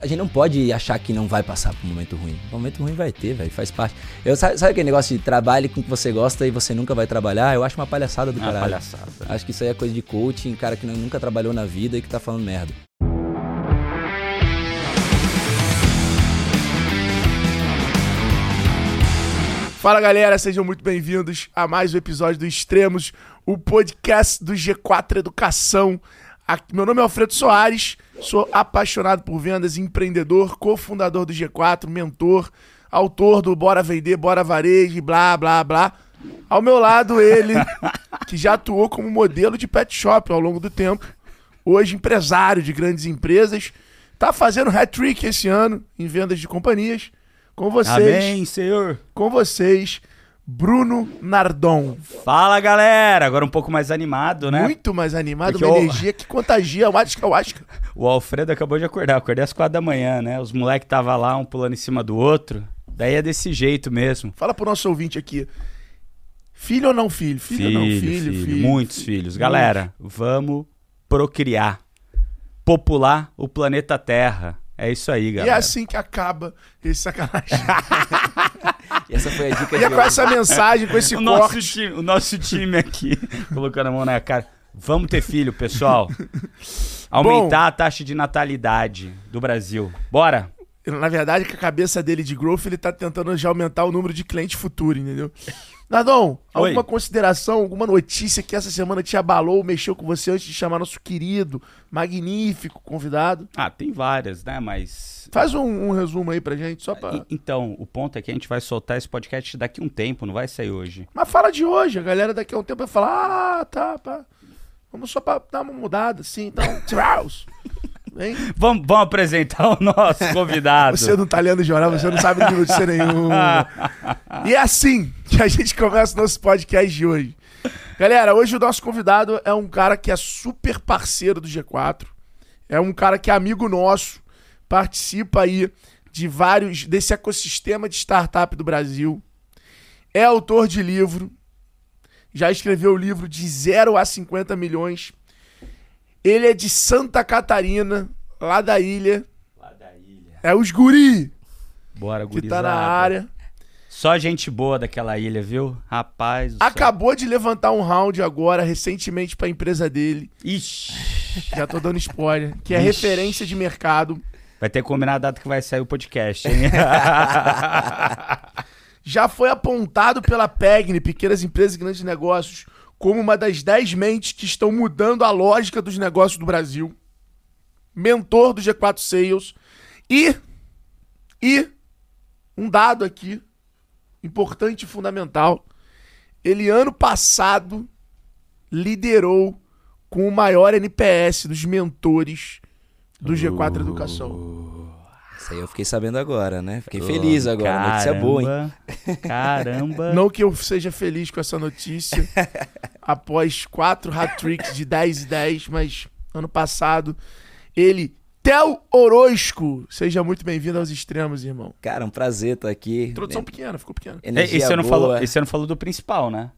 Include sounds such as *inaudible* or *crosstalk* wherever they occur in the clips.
A gente não pode achar que não vai passar por um momento ruim. Um momento ruim vai ter, velho, faz parte. Eu, sabe, sabe aquele negócio de trabalhe com o que você gosta e você nunca vai trabalhar? Eu acho uma palhaçada do É uma caralho. palhaçada. Acho que isso aí é coisa de coaching, cara que nunca trabalhou na vida e que tá falando merda. Fala galera, sejam muito bem-vindos a mais um episódio do Extremos, o podcast do G4 Educação. Aqui- meu nome é Alfredo Soares, sou apaixonado por vendas, empreendedor, cofundador do G4, mentor, autor do Bora Vender, Bora Varejo, blá blá blá. Ao meu lado, ele, *laughs* que já atuou como modelo de pet shop ao longo do tempo, hoje empresário de grandes empresas, tá fazendo hat-trick esse ano em vendas de companhias. Com vocês Amém, Senhor. com vocês, Bruno Nardon. Fala, galera. Agora um pouco mais animado, né? Muito mais animado, Porque uma o- energia que contagia. Eu acho que eu acho. O Alfredo acabou de acordar. Eu acordei às quatro da manhã, né? Os moleques tava lá, um pulando em cima do outro. Daí é desse jeito mesmo. Fala pro nosso ouvinte aqui. Filho ou não filho? Filho, ou não filho, filho. Muitos filhos. Galera, vamos procriar. Popular o planeta Terra. É isso aí, E é galera. assim que acaba esse sacanagem. *laughs* E essa foi a dica e de é com essa mensagem, com esse *laughs* o, nosso corte. time, o nosso time aqui, *laughs* colocando a mão na cara. Vamos ter filho, pessoal. Aumentar a taxa de natalidade do Brasil. Bora. Na verdade, com a cabeça dele de growth, ele tá tentando já aumentar o número de cliente futuro, entendeu? Nardon, Oi. alguma consideração, alguma notícia que essa semana te abalou, mexeu com você antes de chamar nosso querido, magnífico convidado? Ah, tem várias, né? Mas. Faz um, um resumo aí pra gente, só pra. Então, o ponto é que a gente vai soltar esse podcast daqui a um tempo, não vai sair hoje. Mas fala de hoje, a galera daqui a um tempo vai falar, ah, tá, pá. Vamos só pra dar uma mudada, assim, então, *laughs* tchauz. Vem. Vamos, vamos apresentar o nosso *laughs* convidado. Você não tá lendo jornal, você não sabe de notícia nenhuma. E é assim que a gente começa o nosso podcast de hoje. Galera, hoje o nosso convidado é um cara que é super parceiro do G4. É um cara que é amigo nosso, participa aí de vários desse ecossistema de startup do Brasil. É autor de livro. Já escreveu o livro de 0 a 50 milhões. Ele é de Santa Catarina, lá da ilha. Lá da ilha. É os guri Bora, que gurizada. tá na área. Só gente boa daquela ilha, viu? Rapaz. do céu. Acabou de levantar um round agora, recentemente, pra empresa dele. Ixi. Já tô dando spoiler. Que é Ixi. referência de mercado. Vai ter que combinar a data que vai sair o podcast, hein? *laughs* Já foi apontado pela PEGNI, Pequenas Empresas e Grandes Negócios, como uma das 10 mentes que estão mudando a lógica dos negócios do Brasil. Mentor do G4 Sales. E, e, um dado aqui, importante e fundamental. Ele, ano passado, liderou com o maior NPS dos mentores do G4 Educação. Isso aí eu fiquei sabendo agora, né? Fiquei feliz agora. Notícia boa, hein? Caramba, Caramba. *laughs* Não que eu seja feliz com essa notícia, *laughs* após quatro hat-tricks de 10 e 10, mas ano passado, ele, Theo Orozco, seja muito bem-vindo aos extremos, irmão. Cara, um prazer estar aqui. Introdução pequena, ficou pequena. É, Energia E você não, falou, e você não falou do principal, né?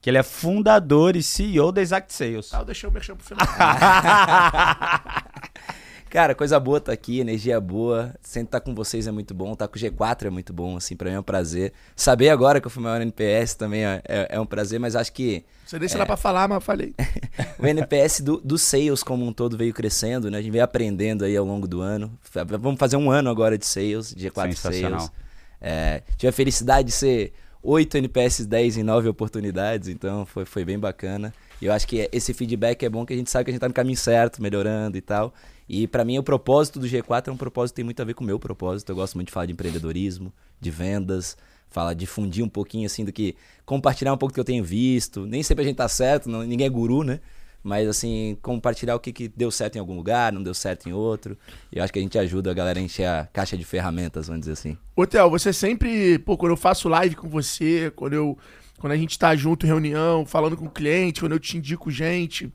Que ele é fundador e CEO da Exact Sales. Ah, eu deixei o merchan pro final. *laughs* Cara, coisa boa tá aqui, energia boa. Sempre estar com vocês é muito bom. Estar com o G4 é muito bom, assim, pra mim é um prazer. Saber agora que eu fui maior NPS também é, é- é um prazer, mas acho que Você nem se dá pra falar, mas eu falei. *laughs* o NPS do, do sales como um todo veio crescendo, né? A gente veio aprendendo aí ao longo do ano. Vamos fazer um ano agora de sales, de G4 Sensacional. Sales. É, tive a felicidade de ser 8 NPS 10 em 9 oportunidades, então foi, foi bem bacana. E eu acho que esse feedback é bom que a gente sabe que a gente tá no caminho certo, melhorando e tal. E pra mim o propósito do G4 é um propósito que tem muito a ver com o meu propósito. Eu gosto muito de falar de empreendedorismo, de vendas, falar, difundir um pouquinho assim do que compartilhar um pouco do que eu tenho visto. Nem sempre a gente tá certo, não- ninguém é guru, né? Mas assim, compartilhar o que, que deu certo em algum lugar, não deu certo em outro. E eu acho que a gente ajuda a galera a encher a caixa de ferramentas, vamos dizer assim. Ô, Theo, você sempre, pô, quando eu faço live com você, quando eu. Quando a gente tá junto em reunião, falando com cliente, quando eu te indico gente,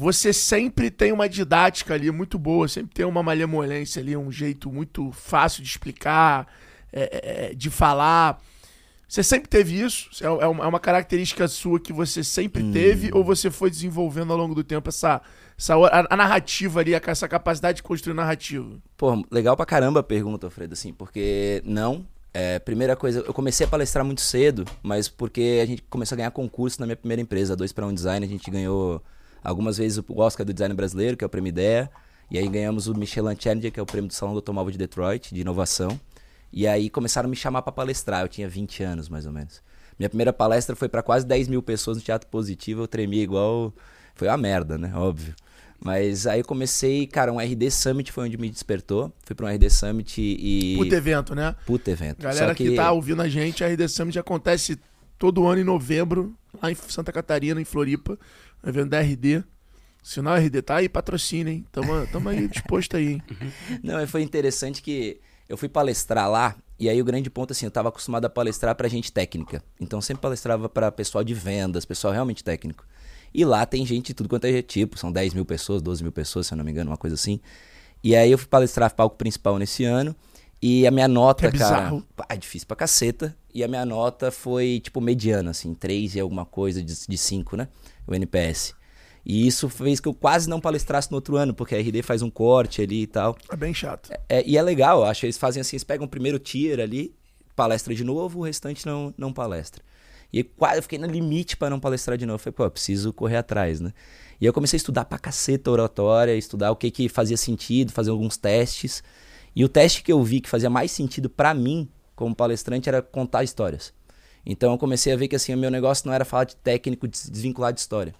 você sempre tem uma didática ali muito boa, sempre tem uma malemolência ali, um jeito muito fácil de explicar, é, é, de falar. Você sempre teve isso? É, é uma, é uma característica sua que você sempre Hum. teve? Ou você foi desenvolvendo ao longo do tempo essa, essa a, a narrativa ali, essa capacidade de construir narrativa? Pô, legal pra caramba a pergunta, Alfredo, assim, porque não. É, primeira coisa, eu comecei a palestrar muito cedo, mas porque a gente começou a ganhar concurso na minha primeira empresa, dois para um design, a gente ganhou algumas vezes o Oscar do design brasileiro, que é o prêmio Ideia, e aí ganhamos o Michelin Challenger, que é o prêmio do Salão do Automóvel de Detroit, de inovação. E aí começaram a me chamar pra palestrar, eu tinha 20 anos mais ou menos. Minha primeira palestra foi pra quase 10 mil pessoas no Teatro Positivo, eu tremia igual. Foi uma merda, né? Óbvio. Mas aí eu comecei, cara, um RD Summit foi onde me despertou. Fui pra um RD Summit e. Puta evento, né? Puta evento. Galera Só que... tá ouvindo a gente, a RD Summit acontece todo ano em novembro, lá em Santa Catarina, em Floripa. Um evento da RD. Sinal RD, tá aí, patrocínio, hein? Tamo, tamo aí disposto aí, hein? *laughs* Não, foi interessante que eu fui palestrar lá, e aí o grande ponto, assim, eu tava acostumado a palestrar pra gente técnica. Então eu sempre palestrava pra pessoal de vendas, pessoal realmente técnico. E lá tem gente de tudo quanto é tipo, são 10 mil pessoas, 12 mil pessoas, se eu não me engano, uma coisa assim. E aí eu fui palestrar palco principal nesse ano, e a minha nota, É bizarro. cara. pá, É difícil pra caceta. E a minha nota foi, tipo, mediana, assim, 3 e alguma coisa de, de 5, né? O NPS. E isso fez que eu quase não palestrasse no outro ano, porque a RD faz um corte ali e tal. É bem chato. É, e é legal, eu acho. Eles fazem assim, eles pegam o primeiro tier ali, palestra de novo, o restante não, não palestra. E quase eu fiquei no limite para não palestrar de novo. Eu falei, pô, eu preciso correr atrás, né? E eu comecei a estudar pra caceta oratória, estudar o que que fazia sentido, fazer alguns testes. E o teste que eu vi que fazia mais sentido pra mim, como palestrante, era contar histórias. Então eu comecei a ver que assim, o meu negócio não era falar de técnico des- desvinculado de história.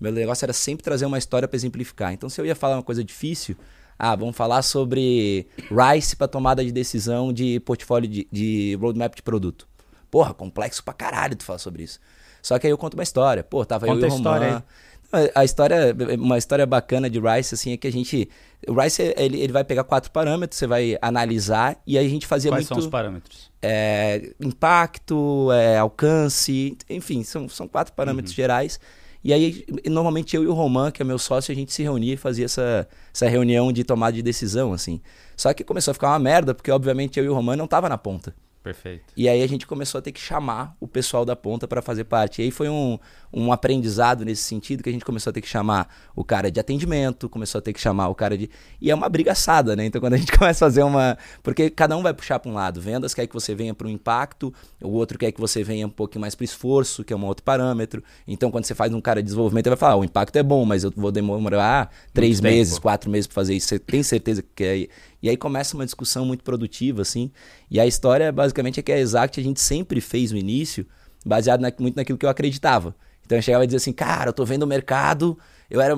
Meu negócio era sempre trazer uma história para exemplificar. Então se eu ia falar uma coisa difícil, ah, vamos falar sobre Rice para tomada de decisão de portfólio de, de roadmap de produto. Porra, complexo pra caralho tu falar sobre isso. Só que aí eu conto uma história. Pô, tava Conta eu e o história Roman. A história, uma história bacana de Rice, assim, é que a gente. O Rice, ele, ele vai pegar quatro parâmetros, você vai analisar, e aí a gente fazia Quais muito são os parâmetros? é, impacto, é, alcance, enfim, são, são quatro parâmetros Uhum. gerais. E aí, normalmente eu e o Roman, que é meu sócio, a gente se reunia e fazia essa, essa reunião de tomada de decisão, assim. Só que começou a ficar uma merda, porque obviamente eu e o Roman não tava na ponta. Perfeito. E aí a gente começou a ter que chamar o pessoal da ponta para fazer parte. E aí foi um, um aprendizado nesse sentido que a gente começou a ter que chamar o cara de atendimento, começou a ter que chamar o cara de. E é uma brigaçada, né? Então quando a gente *laughs* começa a fazer uma. Porque cada um vai puxar para um lado. Vendas quer que você venha para o impacto, o outro quer que você venha um pouquinho mais para esforço, que é um outro parâmetro. Então quando você faz um cara de desenvolvimento, ele vai falar: ah, o impacto é bom, mas eu vou demorar três tempo. meses, quatro meses para fazer isso. Você tem certeza que quer. E aí começa uma discussão muito produtiva, assim. E a história, basicamente, é que a Exact a gente sempre fez no início, baseado na- muito naquilo que eu acreditava. Então eu chegava e dizia assim, cara, eu tô vendo o mercado. Eu era.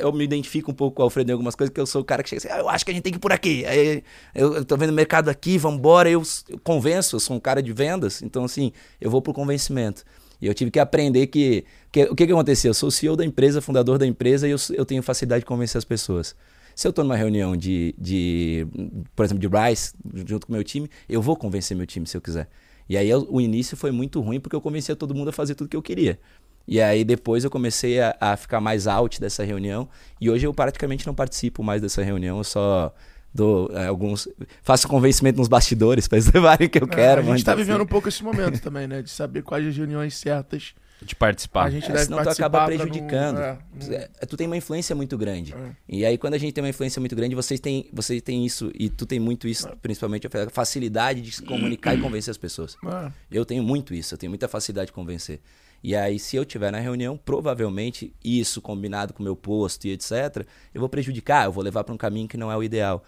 Eu me identifico um pouco com o Alfredo em algumas coisas, que eu sou o cara que chega assim, ah, eu acho que a gente tem que ir por aqui. Aí eu, eu tô vendo o mercado aqui, vambora, eu, eu convenço, eu sou um cara de vendas, então assim, eu vou pro convencimento. E eu tive que aprender que. que o que, que aconteceu? Eu sou o CEO da empresa, fundador da empresa, e eu, eu tenho facilidade de convencer as pessoas. Se eu estou numa reunião de, de, por exemplo, de Rice, junto com o meu time, eu vou convencer meu time se eu quiser. E aí eu- o início foi muito ruim porque eu convencia todo mundo a fazer tudo que eu queria. E aí depois eu comecei a, a ficar mais out dessa reunião e hoje eu praticamente não participo mais dessa reunião, eu só dou é, alguns faço convencimento nos bastidores para eles *laughs* levarem o que eu quero. a mas gente tá assim, vivendo um pouco esse momento também, né? De saber quais as reuniões certas De participar. a gente É, deve senão tu acaba pra não- prejudicando. é, não- É, tu tem uma influência muito grande. É. E aí, quando a gente tem uma influência muito grande, vocês têm, vocês têm isso, e tu tem muito isso, principalmente a facilidade de se comunicar e *clears throat* convencer as pessoas. é. Eu tenho muito isso, eu tenho muita facilidade de convencer. E aí, se eu estiver na reunião, provavelmente isso combinado com o meu posto e etc., eu vou prejudicar, eu vou levar para um caminho que não é o ideal.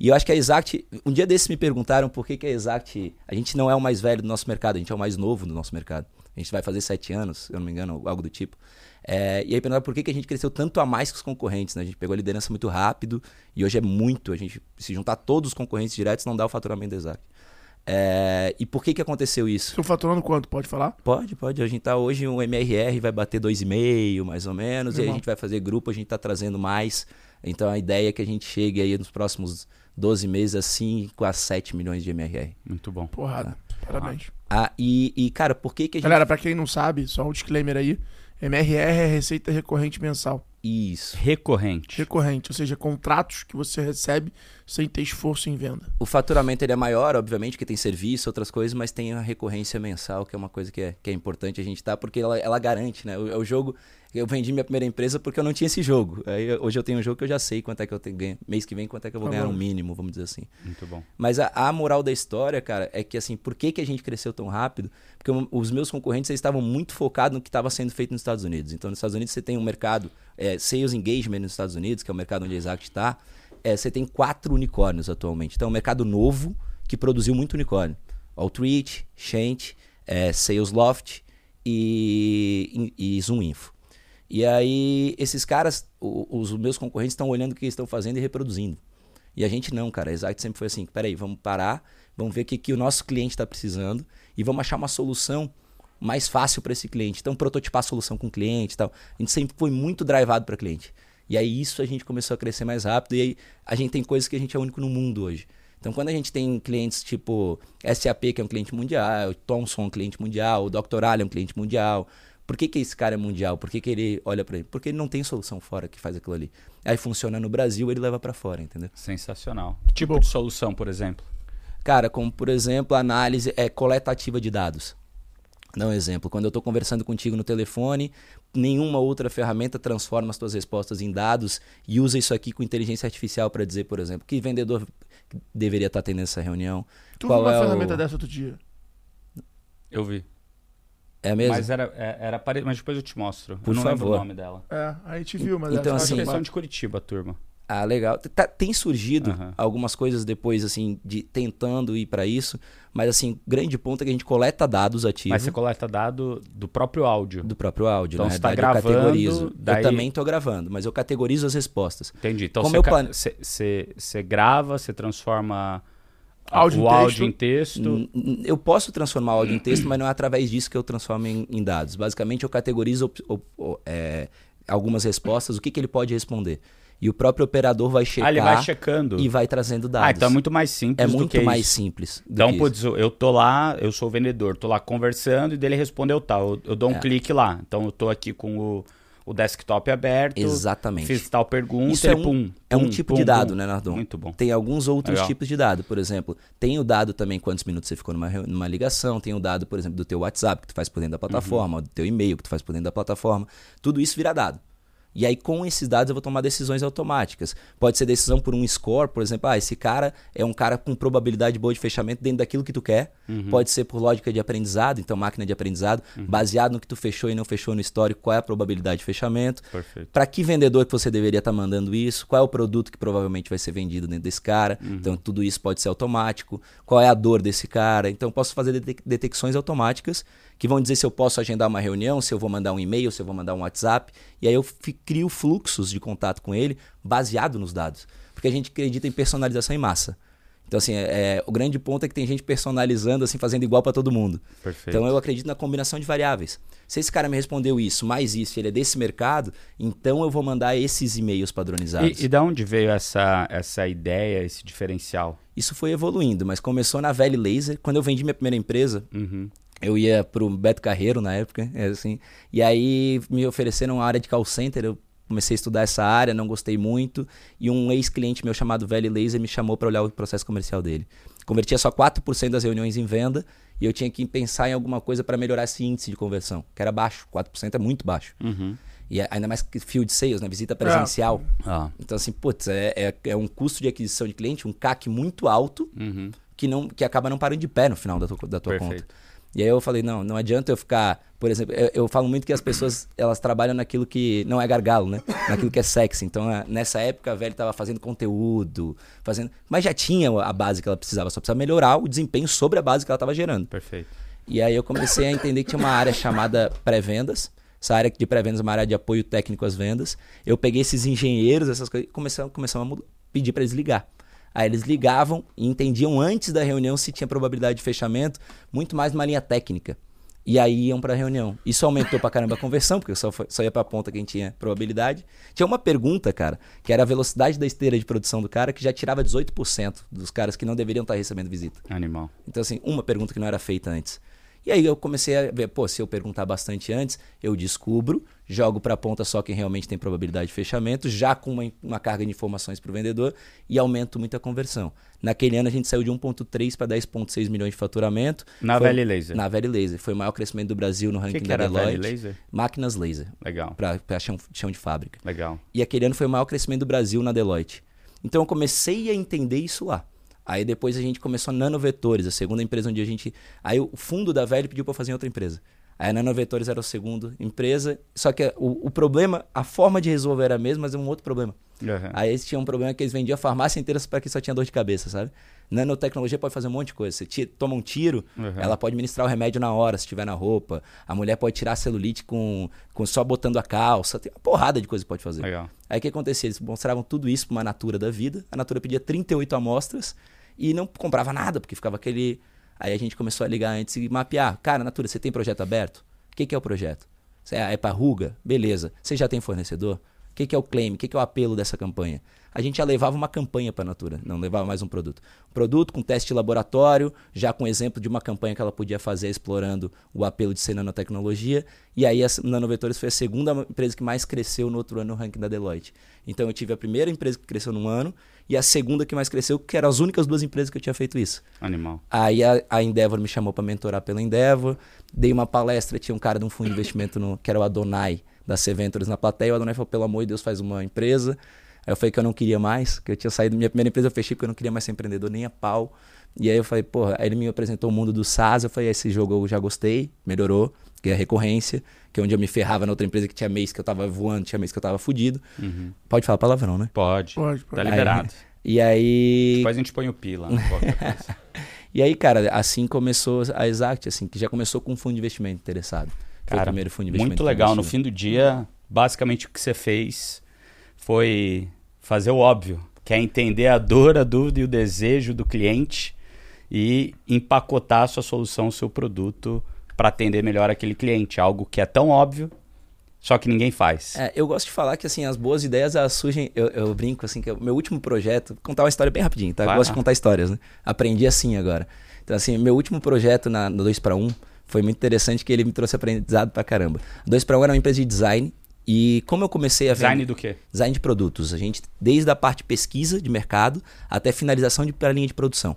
E eu acho que a Exact, um dia desses me perguntaram por que, que a Exact, a gente não é o mais velho do nosso mercado, a gente é o mais novo do nosso mercado. A gente vai fazer sete anos, se eu não me engano, algo do tipo. É, e aí perguntaram por que, que a gente cresceu tanto a mais que os concorrentes, né? A gente pegou a liderança muito rápido e hoje é muito, a gente se juntar todos os concorrentes diretos não dá o faturamento da Exact. É, e por que que aconteceu isso? Estão faturando quanto? Pode falar? Pode, pode. A gente tá hoje, o MRR vai bater 2,5 mais ou menos, e aí a gente vai fazer grupo, a gente tá trazendo mais. Então a ideia é que a gente chegue aí nos próximos 12 meses assim com as 7 milhões de MRR. Muito bom. Porrada. Parabéns. Ah, e, e, cara, por que que a gente... Galera, pra quem não sabe, só um disclaimer aí. MRR é receita recorrente mensal. Isso. Recorrente. Recorrente, ou seja, contratos que você recebe sem ter esforço em venda. O faturamento ele é maior, obviamente, que tem serviço, outras coisas, mas tem a recorrência mensal, que é uma coisa que é, que é importante a gente estar, tá, porque ela, ela garante, né? O, o jogo, eu vendi minha primeira empresa porque eu não tinha esse jogo. Aí, hoje eu tenho um jogo que eu já sei quanto é que eu tenho ganho. Mês que vem, quanto é que eu vou tá ganhar no mínimo, vamos dizer assim. Muito bom. Mas a, a, moral da história, cara, é que assim, por que, que a gente cresceu tão rápido? Porque os meus concorrentes eles estavam muito focados no que estava sendo feito nos Estados Unidos. Então, nos Estados Unidos você tem um mercado, é, Sales Engagement nos Estados Unidos, que é o mercado onde a Exact está é, você tem quatro unicórnios atualmente. Então é um mercado novo que produziu muito unicórnio. Outreach, Shant, é, Salesloft e, e, e Zoom Info. E aí esses caras, os, os meus concorrentes estão olhando o que estão fazendo e reproduzindo. E a gente não, cara. A Exact sempre foi assim, peraí, vamos parar, vamos ver o que, que o nosso cliente está precisando e vamos achar uma solução mais fácil para esse cliente. Então, prototipar a solução com o cliente e tal. A gente sempre foi muito drivado para cliente. E aí isso a gente começou a crescer mais rápido e aí a gente tem coisas que a gente é único no mundo hoje. Então quando a gente tem clientes tipo SAP, que é um cliente mundial, Thomson, um cliente mundial, o. Ali é um cliente mundial, por que, que esse cara é mundial? Por que, que ele olha para ele? Porque ele não tem solução fora que faz aquilo ali. Aí funciona no Brasil, ele leva para fora, entendeu? Sensacional. Que tipo de solução, por exemplo? Cara, como por exemplo, análise é coleta ativa de dados. Dá um exemplo. Quando eu estou conversando contigo no telefone, nenhuma outra ferramenta transforma as tuas respostas em dados e usa isso aqui com inteligência artificial para dizer, por exemplo, que vendedor deveria estar tá tendo essa reunião. Tu Qual viu uma é ferramenta o... dessa outro dia? Eu vi. É mesmo? Mas era, é, era pare... mas depois eu te mostro. Por eu não favor. lembro o nome dela. É, a gente viu, mas então, assim, eles são de Curitiba, turma. Ah, legal. Tá, tem surgido uhum. algumas coisas depois, assim, de tentando ir para isso. Mas, assim, grande ponto é que a gente coleta dados ativos. Mas você coleta dado do próprio áudio. Do próprio áudio, então, né? você tá gravando, eu categorizo. Daí... Eu também tô gravando, mas eu categorizo as respostas. Entendi. Então, você, plan... você, você, você grava, você transforma áudio o áudio em texto. Eu posso transformar o áudio em texto, mas não é através disso que eu transformo em, em dados. Basicamente, eu categorizo é, algumas respostas, o que, que ele pode responder. E o próprio operador vai checar. Ah, ele vai checando. E vai trazendo dados. Ah, então é muito mais simples. É muito mais isso. simples. Então, putz, eu tô lá, eu sou o vendedor, tô lá conversando e dele respondeu tal. Eu, eu dou um é. clique lá. Então eu tô aqui com o, o desktop aberto. Exatamente. Fiz tal pergunta Isso é um, pum, é um tipo pum, de dado, pum. né, Nardon? Muito bom. Tem alguns outros Legal. tipos de dado. Por exemplo, tem o dado também quantos minutos você ficou numa, numa ligação. Tem o dado, por exemplo, do teu WhatsApp que tu faz por dentro da plataforma, uhum. do teu e-mail que tu faz por dentro da plataforma. Tudo isso vira dado. E aí, com esses dados, eu vou tomar decisões automáticas. Pode ser decisão por um score, por exemplo, ah, esse cara é um cara com probabilidade boa de fechamento dentro daquilo que tu quer. Uhum. Pode ser por lógica de aprendizado, então máquina de aprendizado, uhum. baseado no que tu fechou e não fechou no histórico, qual é a probabilidade de fechamento. Para que vendedor que você deveria estar tá mandando isso? Qual é o produto que provavelmente vai ser vendido dentro desse cara? Uhum. Então, tudo isso pode ser automático. Qual é a dor desse cara? Então, posso fazer detecções automáticas que vão dizer se eu posso agendar uma reunião, se eu vou mandar um e-mail, se eu vou mandar um WhatsApp. E aí eu crio fluxos de contato com ele baseado nos dados. Porque a gente acredita em personalização em massa. Então, assim, é, é, o grande ponto é que tem gente personalizando, assim, fazendo igual para todo mundo. Perfeito. Então, eu acredito na combinação de variáveis. Se esse cara me respondeu isso, mais isso, ele é desse mercado, então eu vou mandar esses e-mails padronizados. E, e da onde veio essa, essa ideia, esse diferencial? Isso foi evoluindo, mas começou na Valley Laser. Quando eu vendi minha primeira empresa, uhum eu ia pro Beto Carreiro na época, é assim, e aí me ofereceram uma área de call center, eu comecei a estudar essa área, não gostei muito, e um ex-cliente meu chamado Velho Laser me chamou para olhar o processo comercial dele. Convertia só 4% das reuniões em venda, e eu tinha que pensar em alguma coisa para melhorar esse índice de conversão, que era baixo, 4% é muito baixo. Uhum. E ainda mais que field sales, né? visita presencial. É. Ah. Então, assim, putz, é, é, é, um custo de aquisição de cliente, um CAC muito alto, uhum. que, não, que acaba não parando de pé no final da tua, da tua conta. E aí eu falei, não, não adianta eu ficar, por exemplo, eu, eu, falo muito que as pessoas, elas trabalham naquilo que não é gargalo, né? Naquilo que é sexy. Então, é, nessa época, a velha estava fazendo conteúdo, fazendo, mas já tinha a base que ela precisava, só precisava melhorar o desempenho sobre a base que ela estava gerando. Perfeito. E aí eu comecei a entender que tinha uma área chamada pré-vendas, essa área de pré-vendas é uma área de apoio técnico às vendas. Eu peguei esses engenheiros, essas coisas, e começamos, começamos a pedir para eles ligar. Aí eles ligavam e entendiam antes da reunião se tinha probabilidade de fechamento, muito mais numa linha técnica. E aí iam para a reunião. Isso aumentou pra caramba a conversão, porque só, foi, só ia pra ponta quem tinha probabilidade. Tinha uma pergunta, cara, que era a velocidade da esteira de produção do cara, que já tirava 18% dos caras que não deveriam estar recebendo visita. Animal. Então, assim, uma pergunta que não era feita antes. E aí eu comecei a ver, pô, se eu perguntar bastante antes, eu descubro, jogo para a ponta só quem realmente tem probabilidade de fechamento, já com uma, uma carga de informações para o vendedor e aumento muito a conversão. Naquele ano a gente saiu de 1,3 para 10,6 milhões de faturamento. Na Foi- Valley Laser. Na Valley Laser. Foi o maior crescimento do Brasil no ranking que, que da Valley Deloitte. Laser? Máquinas laser, Legal, para chão, chão de fábrica. legal. E aquele ano foi o maior crescimento do Brasil na Deloitte. Então eu comecei a entender isso lá. Aí depois a gente começou a Nanovetores, a segunda empresa onde a gente. Aí o fundo da Velho pediu para fazer em outra empresa. Aí a Nanovetores era a segunda empresa, só que o, o problema, a forma de resolver era a mesma, mas é um outro problema. Aham. Aí eles tinham um problema que eles vendiam a farmácia inteira para que só tinha dor de cabeça, sabe? Nanotecnologia pode fazer um monte de coisa. Você ti- toma um tiro, Uhum. ela pode ministrar o remédio na hora, se tiver na roupa. A mulher pode tirar a celulite com, com só botando a calça. Tem uma porrada de coisa que pode fazer. Legal. Aí o que acontecia? Eles mostravam tudo isso para uma Natura da vida. A Natura pedia 38 amostras e não comprava nada, porque ficava aquele. Aí a gente começou a ligar antes e mapear. Cara, Natura, você tem projeto aberto? O que, que é o projeto? É, é para ruga? Beleza. Você já tem fornecedor? O que, que é o claim? O que, que é o apelo dessa campanha? A gente já levava uma campanha para a Natura, não levava mais um produto. Produto com teste de laboratório, já com exemplo de uma campanha que ela podia fazer explorando o apelo de ser nanotecnologia. E aí a Nanovetores foi a segunda empresa que mais cresceu no outro ano no ranking da Deloitte. Então eu tive a primeira empresa que cresceu num ano e a segunda que mais cresceu, que eram as únicas duas empresas que eu tinha feito isso. Animal. Aí a, a Endeavor me chamou para mentorar pela Endeavor. Dei uma palestra, tinha um cara de um fundo de investimento no, que era o Adonai, da C Ventures na plateia. O Adonai falou: pelo amor de Deus, faz uma empresa. Aí eu falei que eu não queria mais, que eu tinha saído. Minha primeira empresa eu fechei porque eu não queria mais ser empreendedor nem a pau. E aí eu falei, porra, aí ele me apresentou o mundo do SaaS. Eu falei, esse jogo eu já gostei, melhorou, que é a recorrência, que é onde eu me ferrava na outra empresa que tinha mês que eu tava voando, tinha mês que eu tava fudido. Pode falar palavrão, né? Pode. Pode, pode. Tá liberado. E aí. Depois a gente põe o pila. qualquer coisa. *laughs* E aí, cara, assim começou a Exact, assim, que já começou com um fundo de investimento interessado. Foi o Cara, primeiro fundo de investimento. muito legal. No fim do dia, basicamente o que você fez foi fazer o óbvio, que é entender a dor, a dúvida e o desejo do cliente e empacotar a sua solução, o seu produto para atender melhor aquele cliente. Algo que é tão óbvio, só que ninguém faz. É, eu gosto de falar que assim, as boas ideias elas surgem. Eu, eu brinco assim, que o meu último projeto, contar uma história bem rapidinho, tá? Eu gosto de contar histórias, né? Aprendi assim agora. Então, assim, meu último projeto na, no 2 para 1 foi muito interessante que ele me trouxe aprendizado pra caramba. 2 para 1 era uma empresa de design. E como eu comecei a Design vender- do quê? design de produtos. A gente, desde a parte pesquisa de mercado até finalização de para linha de produção.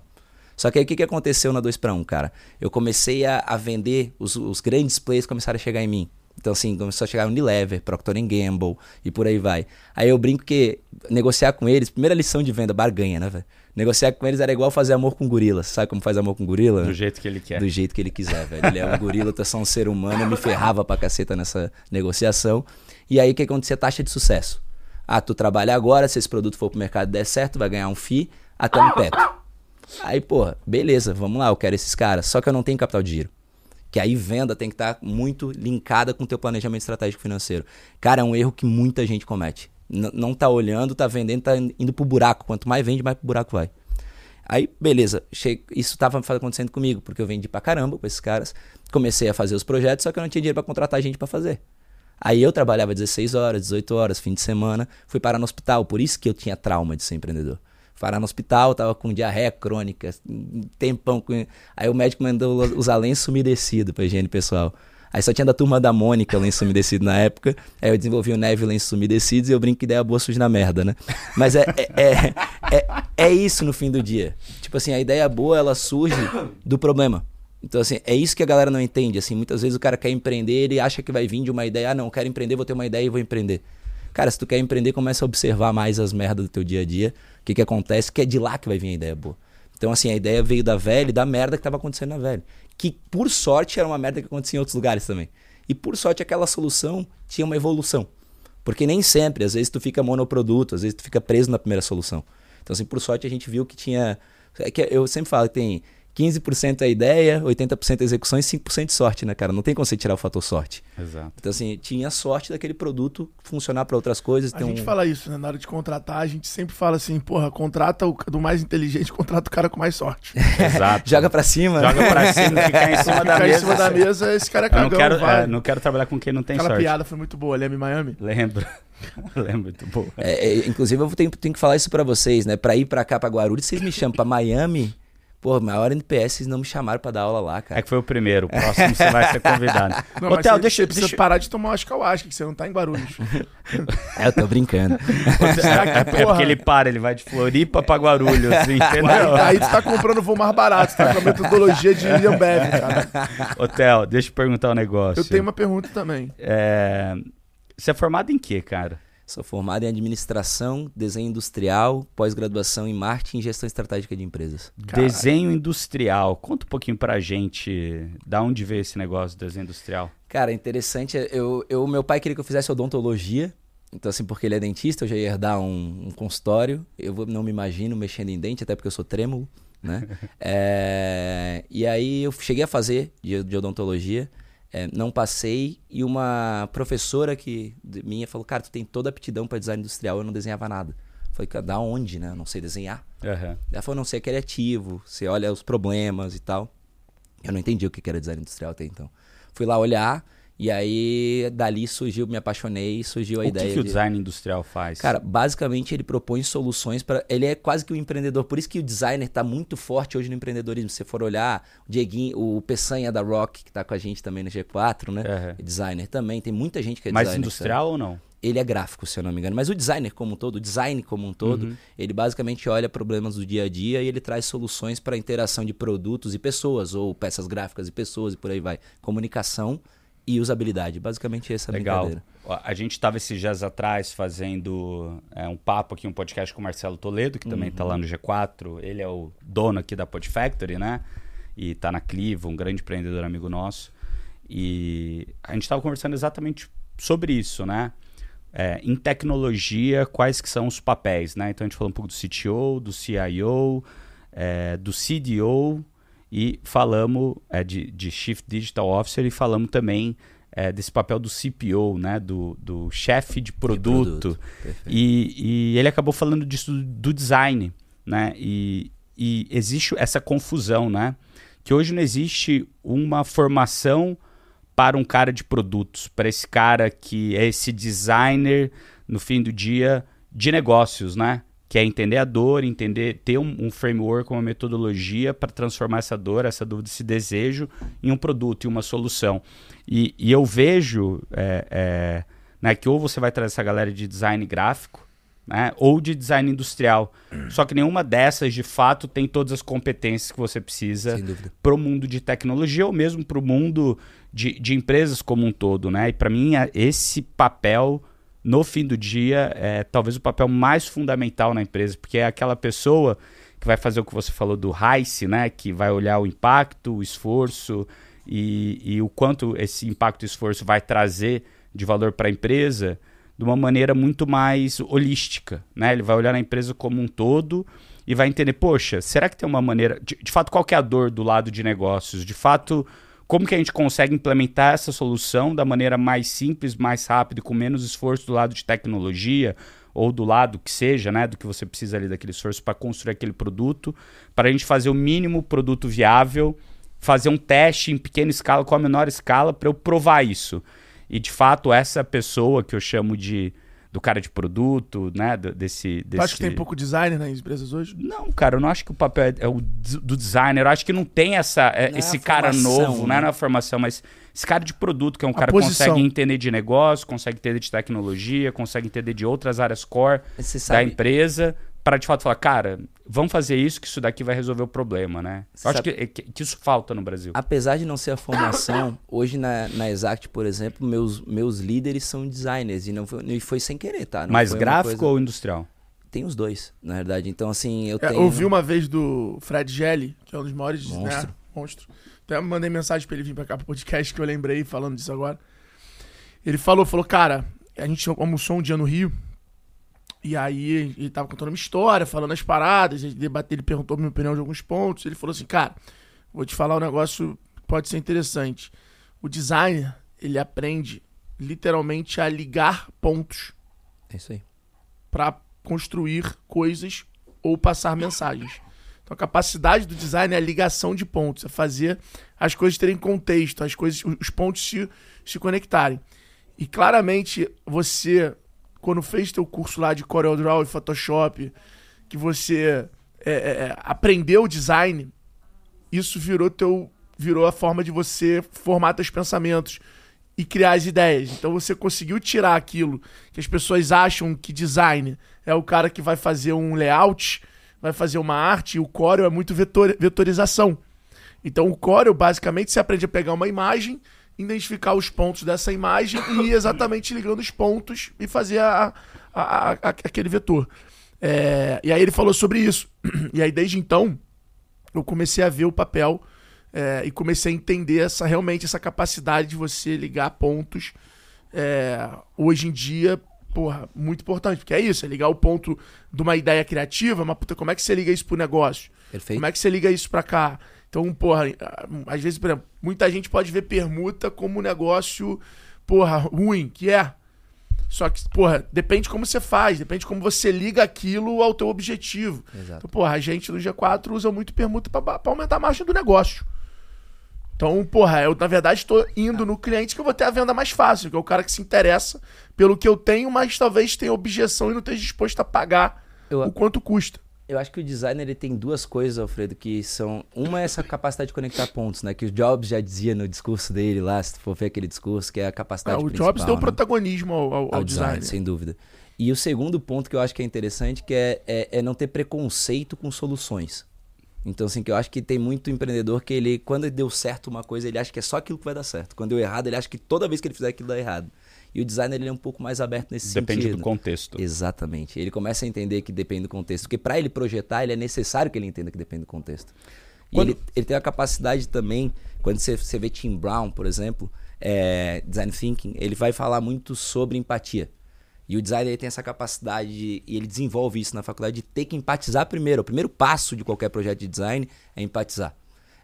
Só que aí o que, que aconteceu na 2 para 1, cara? Eu comecei a, a vender, os, os grandes players começaram a chegar em mim. Então, assim, começou a chegar Unilever, Procter Gamble e por aí vai. Aí eu brinco que negociar com eles, primeira lição de venda, barganha, né, velho? Negociar com eles era igual fazer amor com gorila. Sabe como faz amor com gorila? Do jeito que ele quer. do jeito que ele quiser, velho. Ele é um gorila, tu é só um ser humano, eu me ferrava pra caceta nessa negociação. E aí o que acontecia? Taxa de sucesso. Ah, tu trabalha agora, se esse produto for pro mercado e der certo, vai ganhar um FII até no teto. Aí, porra, beleza, vamos lá, eu quero esses caras. Só que eu não tenho capital de giro. Que aí venda tem que estar muito linkada com o teu planejamento estratégico financeiro. Cara, é um erro que muita gente comete. N- não tá olhando, tá vendendo, tá indo pro buraco. Quanto mais vende, mais pro buraco vai. Aí, beleza, che- isso estava acontecendo comigo, porque eu vendi pra caramba com esses caras. Comecei a fazer os projetos, só que eu não tinha dinheiro pra contratar gente pra fazer. Aí eu trabalhava 16 horas, 18 horas, fim de semana, fui parar no hospital, por isso que eu tinha trauma de ser empreendedor. Fui parar no hospital, tava com diarreia crônica, tempão. Com... Aí o médico mandou usar lenço umedecido pra higiene pessoal. Aí só tinha da turma da Mônica lenço umedecido na época. Aí eu desenvolvi o Neve lenços umedecidos e eu brinco que ideia boa surge na merda, né? Mas é, é, é, é, é isso no fim do dia. Tipo assim, a ideia boa ela surge do problema. Então, assim, é isso que a galera não entende. Assim, muitas vezes o cara quer empreender, ele acha que vai vir de uma ideia. Ah, não, quero empreender, vou ter uma ideia e vou empreender. Cara, se tu quer empreender, começa a observar mais as merdas do teu dia a dia. O que que acontece, que é de lá que vai vir a ideia boa. Então, assim, a ideia veio da velha e da merda que tava acontecendo na velha. Que, por sorte, era uma merda que acontecia em outros lugares também. E, por sorte, aquela solução tinha uma evolução. Porque nem sempre, às vezes tu fica monoproduto, às vezes tu fica preso na primeira solução. Então, assim, por sorte a gente viu que tinha. É que eu sempre falo que tem 15% é ideia, 80% é execução e 5% de sorte, né, cara? Não tem como você tirar o fator sorte. Exato. Então, assim, tinha sorte daquele produto funcionar para outras coisas. A gente um- fala isso, né? Na hora de contratar, a gente sempre fala assim, porra, contrata o do mais inteligente, *laughs* contrata o cara com mais sorte. Exato. *laughs* Joga pra cima. Joga pra cima, *laughs* ficar em cima da mesa. em cima da mesa, esse cara é Eu não cagão, quero, vai. é, não quero trabalhar com quem não tem Aquela sorte. piada foi muito boa, lembra em Miami? Lembro. Lembro, muito boa. É, é, inclusive, eu tenho, tenho que falar isso pra vocês, né? Pra ir pra cá, pra Guarulhos, vocês me chamam pra Miami. Pô, maior NPS, vocês não me chamaram pra dar aula lá, cara. É que foi o primeiro, o próximo você vai ser convidado. *laughs* Não, Ô, mas Theo, você, deixa, você precisa deixa... parar de tomar umas ayahuasca, que você não tá em Guarulhos. *laughs* É, eu tô brincando. Será que, É porra, porque ele para, ele vai de Floripa pra Guarulhos, *laughs* entendeu? Aí, tu tá comprando voo mais barato, tá com a metodologia de Ambev, cara. Ô, Theo, deixa eu perguntar um negócio. Eu tenho uma pergunta também. É, Você é formado em quê, cara? Sou formado em administração, desenho industrial, pós-graduação em marketing e gestão estratégica de empresas. Desenho industrial. Conta um pouquinho pra gente da onde veio esse negócio de desenho industrial. Cara, interessante. Eu, eu, meu pai queria que eu fizesse odontologia. Então, assim, porque ele é dentista, eu já ia herdar um, um consultório. Eu vou- não me imagino mexendo em dente, até porque eu sou trêmulo, né? *laughs* É, e aí eu cheguei a fazer de, de odontologia, é, não passei. E uma professora que de- minha falou: Cara, tu tem toda a aptidão para design industrial, eu não desenhava nada. Falei, "Cara, da onde, né? Eu não sei desenhar. Aham. Ela falou, não, você é criativo, você olha os problemas e tal. Eu não entendi o que era design industrial até então. Fui lá olhar e aí dali surgiu, me apaixonei, surgiu a O que, ideia que o de... design industrial faz? Cara, basicamente ele propõe soluções para. Ele é quase que um empreendedor. Por isso que o designer tá muito forte hoje no empreendedorismo. Se você for olhar, o Dieguinho, o Peçanha da Rock, que tá com a gente também no G4, né? É Designer também. Tem muita gente que é Mais designer. industrial ou não? Ele é gráfico, se eu não me engano. Mas o designer como um todo, o design como um todo, Uhum. ele basicamente olha problemas do dia a dia e ele traz soluções para interação de produtos e pessoas, ou peças gráficas e pessoas e por aí vai. Comunicação e usabilidade. Basicamente essa é a Legal. brincadeira. A gente estava esses dias atrás fazendo é, um papo aqui, um podcast com o Marcelo Toledo, que também está lá no G4. Ele é o dono aqui da Pod Factory, né? E tá na Clivo, um grande empreendedor amigo nosso. E a gente estava conversando exatamente sobre isso, né? É, em tecnologia, quais que são os papéis, né? Então a gente falou um pouco do CTO, do CIO, é, do CDO e falamos é, de, de Chief Digital Officer e falamos também é, desse papel do CPO, né? Do, do chefe de produto. produto, perfeito. E, e ele acabou falando disso do, do design, né? E, e existe essa confusão, né? Que hoje não existe uma formação para um cara de produtos, para esse cara que é esse designer no fim do dia de negócios, né? Que é entender a dor, entender, ter um, um framework, uma metodologia para transformar essa dor, essa dúvida, esse desejo em um produto, em uma solução. E, e eu vejo é, é, né, que ou você vai trazer essa galera de design gráfico, né, ou de design industrial. Só que nenhuma dessas, de fato, tem todas as competências que você precisa para o mundo de tecnologia ou mesmo para o mundo de, de empresas como um todo, né? E para mim esse papel no fim do dia é talvez o papel mais fundamental na empresa, porque é aquela pessoa que vai fazer o que você falou do RICE, né? Que vai olhar o impacto, o esforço e, e o quanto esse impacto e esforço vai trazer de valor para a empresa de uma maneira muito mais holística, né? Ele vai olhar a empresa como um todo e vai entender, poxa, será que tem uma maneira, de, de fato, qual é a dor do lado de negócios? De fato, como que a gente consegue implementar essa solução da maneira mais simples, mais rápida, e com menos esforço do lado de tecnologia ou do lado que seja, né, do que você precisa ali daquele esforço para construir aquele produto, para a gente fazer o mínimo produto viável, fazer um teste em pequena escala, com a menor escala, para eu provar isso. E de fato, essa pessoa que eu chamo de do cara de produto, né, do- desse, Tu desse... acha que tem pouco designer nas empresas hoje? Não, cara, eu não acho que o papel é, é o do designer. Eu acho que não tem essa, é, Não é esse a cara formação, novo, né? né? Não é a formação, mas esse cara de produto, que é um A cara que posição. consegue entender de negócio, consegue entender de tecnologia, consegue entender de outras áreas core da empresa, para de fato falar, cara, vamos fazer isso, que isso daqui vai resolver o problema, né? Eu acho que, que- que isso falta no Brasil. apesar de não ser a formação, hoje na, na Exact, por exemplo, meus, meus líderes são designers e não foi, e foi sem querer, tá? Não uma gráfico coisa- ou industrial? Tem os dois, na verdade. Então, assim, eu É, tenho... ouvi uma vez do Fred Gelli, que é um dos maiores né, Monstro. monstro. Até mandei mensagem pra ele vir pra cá pro podcast que eu lembrei falando disso agora. Ele falou, falou, cara, a gente almoçou um dia no Rio. E aí ele tava contando uma história, falando as paradas, gente debateu, ele perguntou minha opinião de alguns pontos. Ele falou assim, cara, vou te falar um negócio que pode ser interessante. O designer, ele aprende literalmente a ligar pontos É isso aí. para construir coisas ou passar mensagens. Então a capacidade do design é a ligação de pontos, é fazer as coisas terem contexto, as coisas, os pontos se, se conectarem. E claramente você, quando fez teu curso lá de CorelDRAW e Photoshop, que você é, é, é, aprendeu design, isso virou teu virou a forma de você formar teus pensamentos e criar as ideias. Então você conseguiu tirar aquilo que as pessoas acham que design é o cara que vai fazer um layout, vai fazer uma arte, e o Corel é muito vetor, vetorização. Então o Corel basicamente você aprende a pegar uma imagem, identificar os pontos dessa imagem e ir exatamente ligando os pontos e fazer a, a, a, aquele vetor. É, e aí ele falou sobre isso. *clears throat* E aí desde então eu comecei a ver o papel é, e comecei a entender essa realmente essa capacidade de você ligar pontos. É, hoje em dia, porra, muito importante, porque é isso, é ligar o ponto de uma ideia criativa, mas puta, como é que você liga isso pro negócio? Perfeito. Como é que você liga isso pra cá? Então, porra, às vezes, por exemplo, muita gente pode ver permuta como um negócio, porra, ruim, que é. Só que, porra, depende como você faz, depende como você liga aquilo ao teu objetivo. Exato. Então, porra, a gente no G4 usa muito permuta pra, pra aumentar a margem do negócio. Então, porra, eu na verdade estou indo no cliente que eu vou ter a venda mais fácil, que é o cara que se interessa pelo que eu tenho, mas talvez tenha objeção e não esteja disposto a pagar Eu- o quanto custa. Eu acho que o designer ele tem duas coisas, Alfredo, que são. Uma é essa capacidade de conectar pontos, né? Que o Jobs já dizia no discurso dele lá, se for ver aquele discurso, que é a Ah, capacidade o principal, Jobs deu né? protagonismo ao, ao- ao design. sem dúvida. E o segundo ponto que eu acho que é interessante, que é, é, é não ter preconceito com soluções. Então, assim, que eu acho que tem muito empreendedor que ele, quando deu certo uma coisa, ele acha que é só aquilo que vai dar certo. Quando deu errado, ele acha que toda vez que ele fizer aquilo dá errado. E o designer ele é um pouco mais aberto nesse Depende sentido. do contexto. Exatamente. Ele começa a entender que depende do contexto. Porque para ele projetar, ele é necessário que ele entenda que depende do contexto. E Quando- ele, ele tem a capacidade também, quando você, você vê Tim Brown, por exemplo, é, Design Thinking, ele vai falar muito sobre empatia. E o designer tem essa capacidade, de, e ele desenvolve isso na faculdade, de ter que empatizar primeiro. O primeiro passo de qualquer projeto de design é empatizar.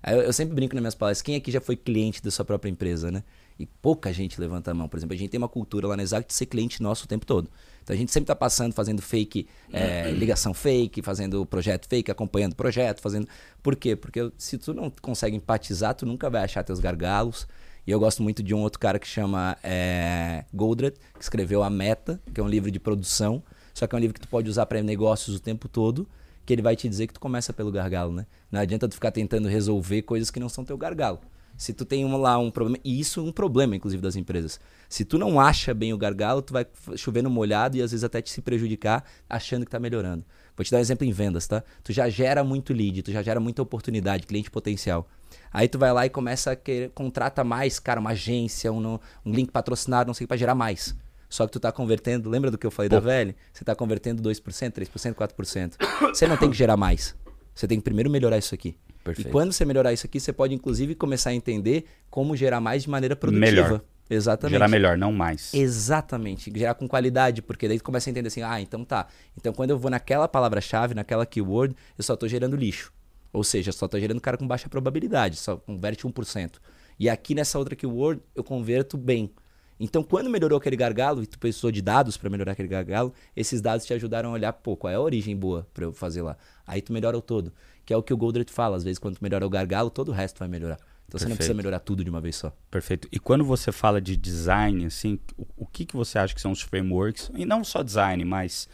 Eu, eu sempre brinco nas minhas palestras, quem aqui já foi cliente da sua própria empresa, né? E pouca gente levanta a mão. Por exemplo, a gente tem uma cultura lá na Exact de ser cliente nosso o tempo todo. Então a gente sempre tá passando, fazendo fake, é, ligação fake, fazendo projeto fake, acompanhando projeto, fazendo. Por quê? Porque se tu não consegue empatizar, tu nunca vai achar teus gargalos. E eu gosto muito de um outro cara que chama é, Goldratt, que escreveu A Meta, que é um livro de produção, só que é um livro que tu pode usar para negócios o tempo todo, que ele vai te dizer que tu começa pelo gargalo, né? Não adianta tu ficar tentando resolver coisas que não são teu gargalo. Se tu tem lá um problema, e isso é um problema, inclusive, das empresas. Se tu não acha bem o gargalo, tu vai chover no molhado e às vezes até te se prejudicar achando que tá melhorando. Vou te dar um exemplo em vendas, tá? Tu já gera muito lead, tu já gera muita oportunidade, cliente potencial. Aí tu vai lá e começa a querer, contrata mais, cara, uma agência, um, um link patrocinado, não sei, para gerar mais. Só que tu tá convertendo, lembra do que eu falei da velha? Você tá convertendo 2%, 3%, 4%. Você não tem que gerar mais. Você tem que primeiro melhorar isso aqui. Perfeito. E quando você melhorar isso aqui, você pode inclusive começar a entender como gerar mais de maneira produtiva. Melhor. Exatamente. Gerar melhor, não mais. Exatamente. Gerar com qualidade, porque daí tu começa a entender assim, ah, então tá. Então quando eu vou naquela palavra-chave, naquela keyword, eu só tô gerando lixo. Ou seja, eu só tô gerando cara com baixa probabilidade, só converte 1%. E aqui nessa outra keyword, eu converto bem. Então, quando melhorou aquele gargalo, e tu precisou de dados para melhorar aquele gargalo, esses dados te ajudaram a olhar, pô, qual é a origem boa para eu fazer lá. Aí tu melhora o todo. Que é o que o Goldratt fala, às vezes quando tu melhora o gargalo, todo o resto vai melhorar. Então você não Perfeito. precisa melhorar tudo de uma vez só. Perfeito. E quando você fala de design, assim, o, o que, que você acha que são os frameworks? E não só design, mas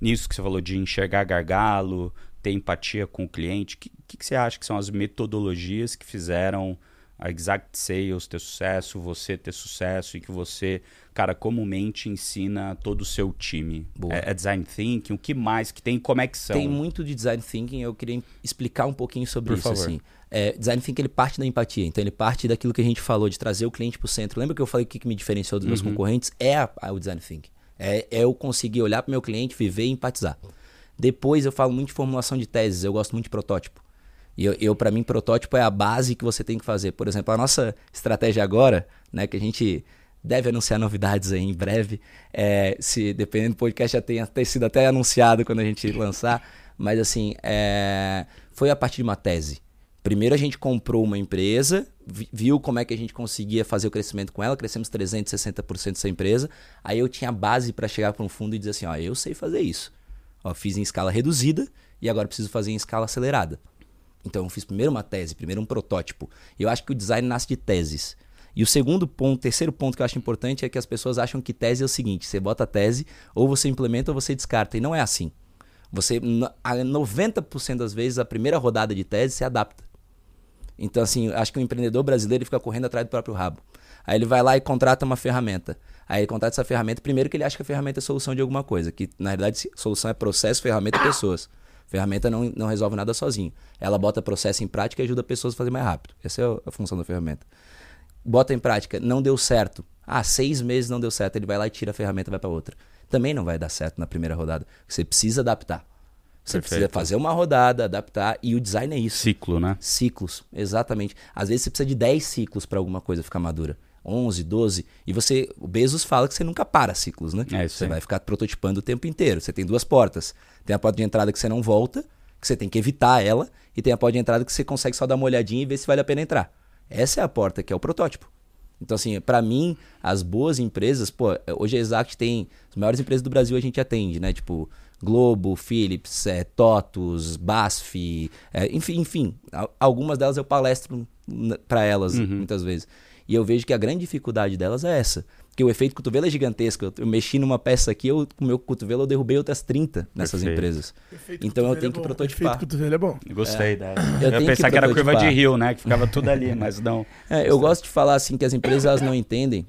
nisso que você falou de enxergar gargalo, ter empatia com o cliente. O que, que, que você acha que são as metodologias que fizeram a Exact Sales ter sucesso, você ter sucesso e que você, cara, comumente ensina todo o seu time? É, é design thinking? O que mais que tem? Como é que são? Tem muito de design thinking, eu queria explicar um pouquinho sobre Por isso. favor. Assim. É, design thinking ele parte da empatia, então ele parte daquilo que a gente falou, de trazer o cliente para o centro. Lembra que eu falei que o que me diferenciou dos meus Uhum. concorrentes? É a- a- o design thinking. É, é eu conseguir olhar para o meu cliente, viver e empatizar. Depois eu falo muito de formulação de teses, eu gosto muito de protótipo. E eu, eu para mim, protótipo é a base que você tem que fazer. Por exemplo, a nossa estratégia agora, né, que a gente deve anunciar novidades aí em breve, é, se dependendo do podcast já tenha ter sido até anunciado quando a gente lançar, mas assim, é, foi a partir de uma tese. Primeiro a gente comprou uma empresa, vi- viu como é que a gente conseguia fazer o crescimento com ela, crescemos 360% dessa empresa. Aí eu tinha base para chegar para um fundo e dizer assim, ó, eu sei fazer isso. Ó, fiz em escala reduzida e agora preciso fazer em escala acelerada. Então eu fiz primeiro uma tese, primeiro um protótipo. Eu acho que o design nasce de teses. E o segundo ponto, terceiro ponto que eu acho importante é que as pessoas acham que tese é o seguinte: você bota a tese, ou você implementa ou você descarta. E não é assim. Você, no- a 90% das vezes, a primeira rodada de tese se adapta. Então, assim, acho que o empreendedor brasileiro fica correndo atrás do próprio rabo. Aí ele vai lá e contrata uma ferramenta. Aí ele contrata essa ferramenta, primeiro que ele acha que a ferramenta é solução de alguma coisa, que na verdade solução é processo, ferramenta e pessoas. Ferramenta não, não resolve nada sozinho. Ela bota processo em prática e ajuda pessoas a fazer mais rápido. Essa é a função da ferramenta. Bota em prática, não deu certo. Ah, seis meses não deu certo. Ele vai lá e tira a ferramenta e vai para outra. Também não vai dar certo na primeira rodada. Você precisa adaptar. Você Perfeito. precisa fazer uma rodada, adaptar, e o design é isso. Ciclo, né? Ciclos, exatamente. Às vezes você precisa de 10 ciclos para alguma coisa ficar madura. 11, 12. E você, o Bezos fala que você nunca para ciclos, né? É isso você vai ficar prototipando o tempo inteiro. Você tem duas portas. Tem a porta de entrada que você não volta, que você tem que evitar ela, e tem a porta de entrada que você consegue só dar uma olhadinha e ver se vale a pena entrar. Essa é a porta que é o protótipo. Então, assim, para mim, as boas empresas, pô, hoje a Exact tem as maiores empresas do Brasil a gente atende, né? Tipo, Globo, Philips, é, TOTUS, BASF, é, enfim, enfim. al- Algumas delas eu palestro para elas muitas vezes. E eu vejo que a grande dificuldade delas é essa. Porque o efeito cotovelo é gigantesco. Eu, eu mexi numa peça aqui, eu, com o meu cotovelo eu derrubei outras 30 nessas Perfeito. empresas. Efeito Então eu cotovelo tenho é que prototipar. Efeito cotovelo é bom. Gostei dessa. Eu Eu, tenho ia pensar que que, era curva de rio, né? Que ficava tudo ali, *laughs* mas não. É, eu gosto de falar assim que as empresas elas não entendem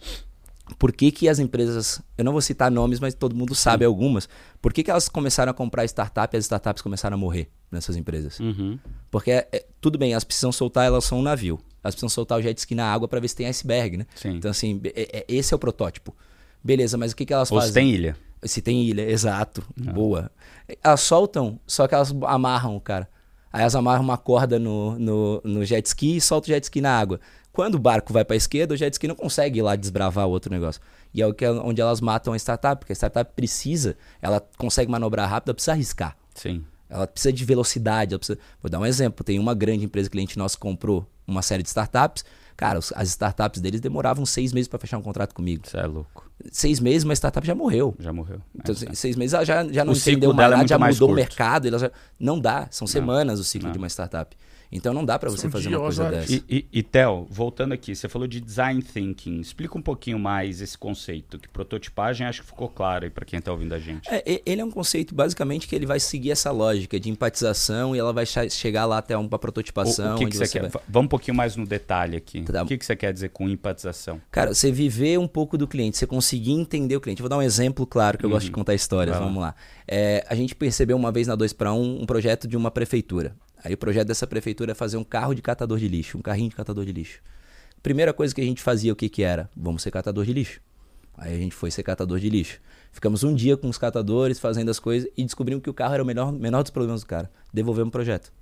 por que, que as empresas, eu não vou citar nomes, mas todo mundo sabe algumas, por que, que elas começaram a comprar startup e as startups começaram a morrer nessas empresas? Uhum. Porque, é, é, tudo bem, elas precisam soltar, elas são um navio. Elas precisam soltar o jet ski na água para ver se tem iceberg, né? Sim. Então, assim, é- é- esse é o protótipo. Beleza, mas o que, que elas Ou fazem? se tem ilha. Se tem ilha, exato. Boa. Elas soltam, só que elas amarram, cara. Aí elas amarram uma corda no, no, no jet ski e soltam o jet ski na água. Quando o barco vai para a esquerda, o jet ski não consegue ir lá desbravar o outro negócio. E é o que, onde elas matam a startup, porque a startup precisa, ela consegue manobrar rápido, ela precisa arriscar. Sim. Ela precisa de velocidade. Ela precisa... Vou dar um exemplo. Tem uma grande empresa cliente nosso que comprou uma série de startups. Cara, as startups deles demoravam seis meses para fechar um contrato comigo. Isso é louco. Seis meses, uma startup já morreu. Já morreu. Então, É, se- seis meses ela já, já não O ciclo entendeu mais é nada, muito já mudou o curto. mercado. Ela já... Não dá, são semanas o ciclo Não. de uma startup. Então não dá para você fazer uma coisa dessa. E, e, e Theo, voltando aqui, você falou de design thinking. Explica um pouquinho mais esse conceito, que prototipagem acho que ficou claro aí para quem tá ouvindo a gente. É, ele é um conceito basicamente que ele vai seguir essa lógica de empatização e ela vai chegar lá até uma O, prototipação. o que, onde que você, quer? vai- Va- Vamos um pouquinho mais no detalhe aqui. Tá. O que, que você quer dizer com empatização? Cara, você viver um pouco do cliente, você conseguir entender o cliente. Eu vou dar um exemplo claro, que eu gosto de contar histórias. Vamos lá. É, a gente percebeu uma vez na 2 para 1 um projeto de uma prefeitura. Aí o projeto dessa prefeitura é fazer um carro de catador de lixo, um carrinho de catador de lixo. Primeira coisa que a gente fazia, o que que era? Vamos ser catador de lixo. Aí a gente foi ser catador de lixo. Ficamos um dia com os catadores fazendo as coisas e descobrimos que o carro era o menor, menor dos problemas do cara. Devolvemos o projeto.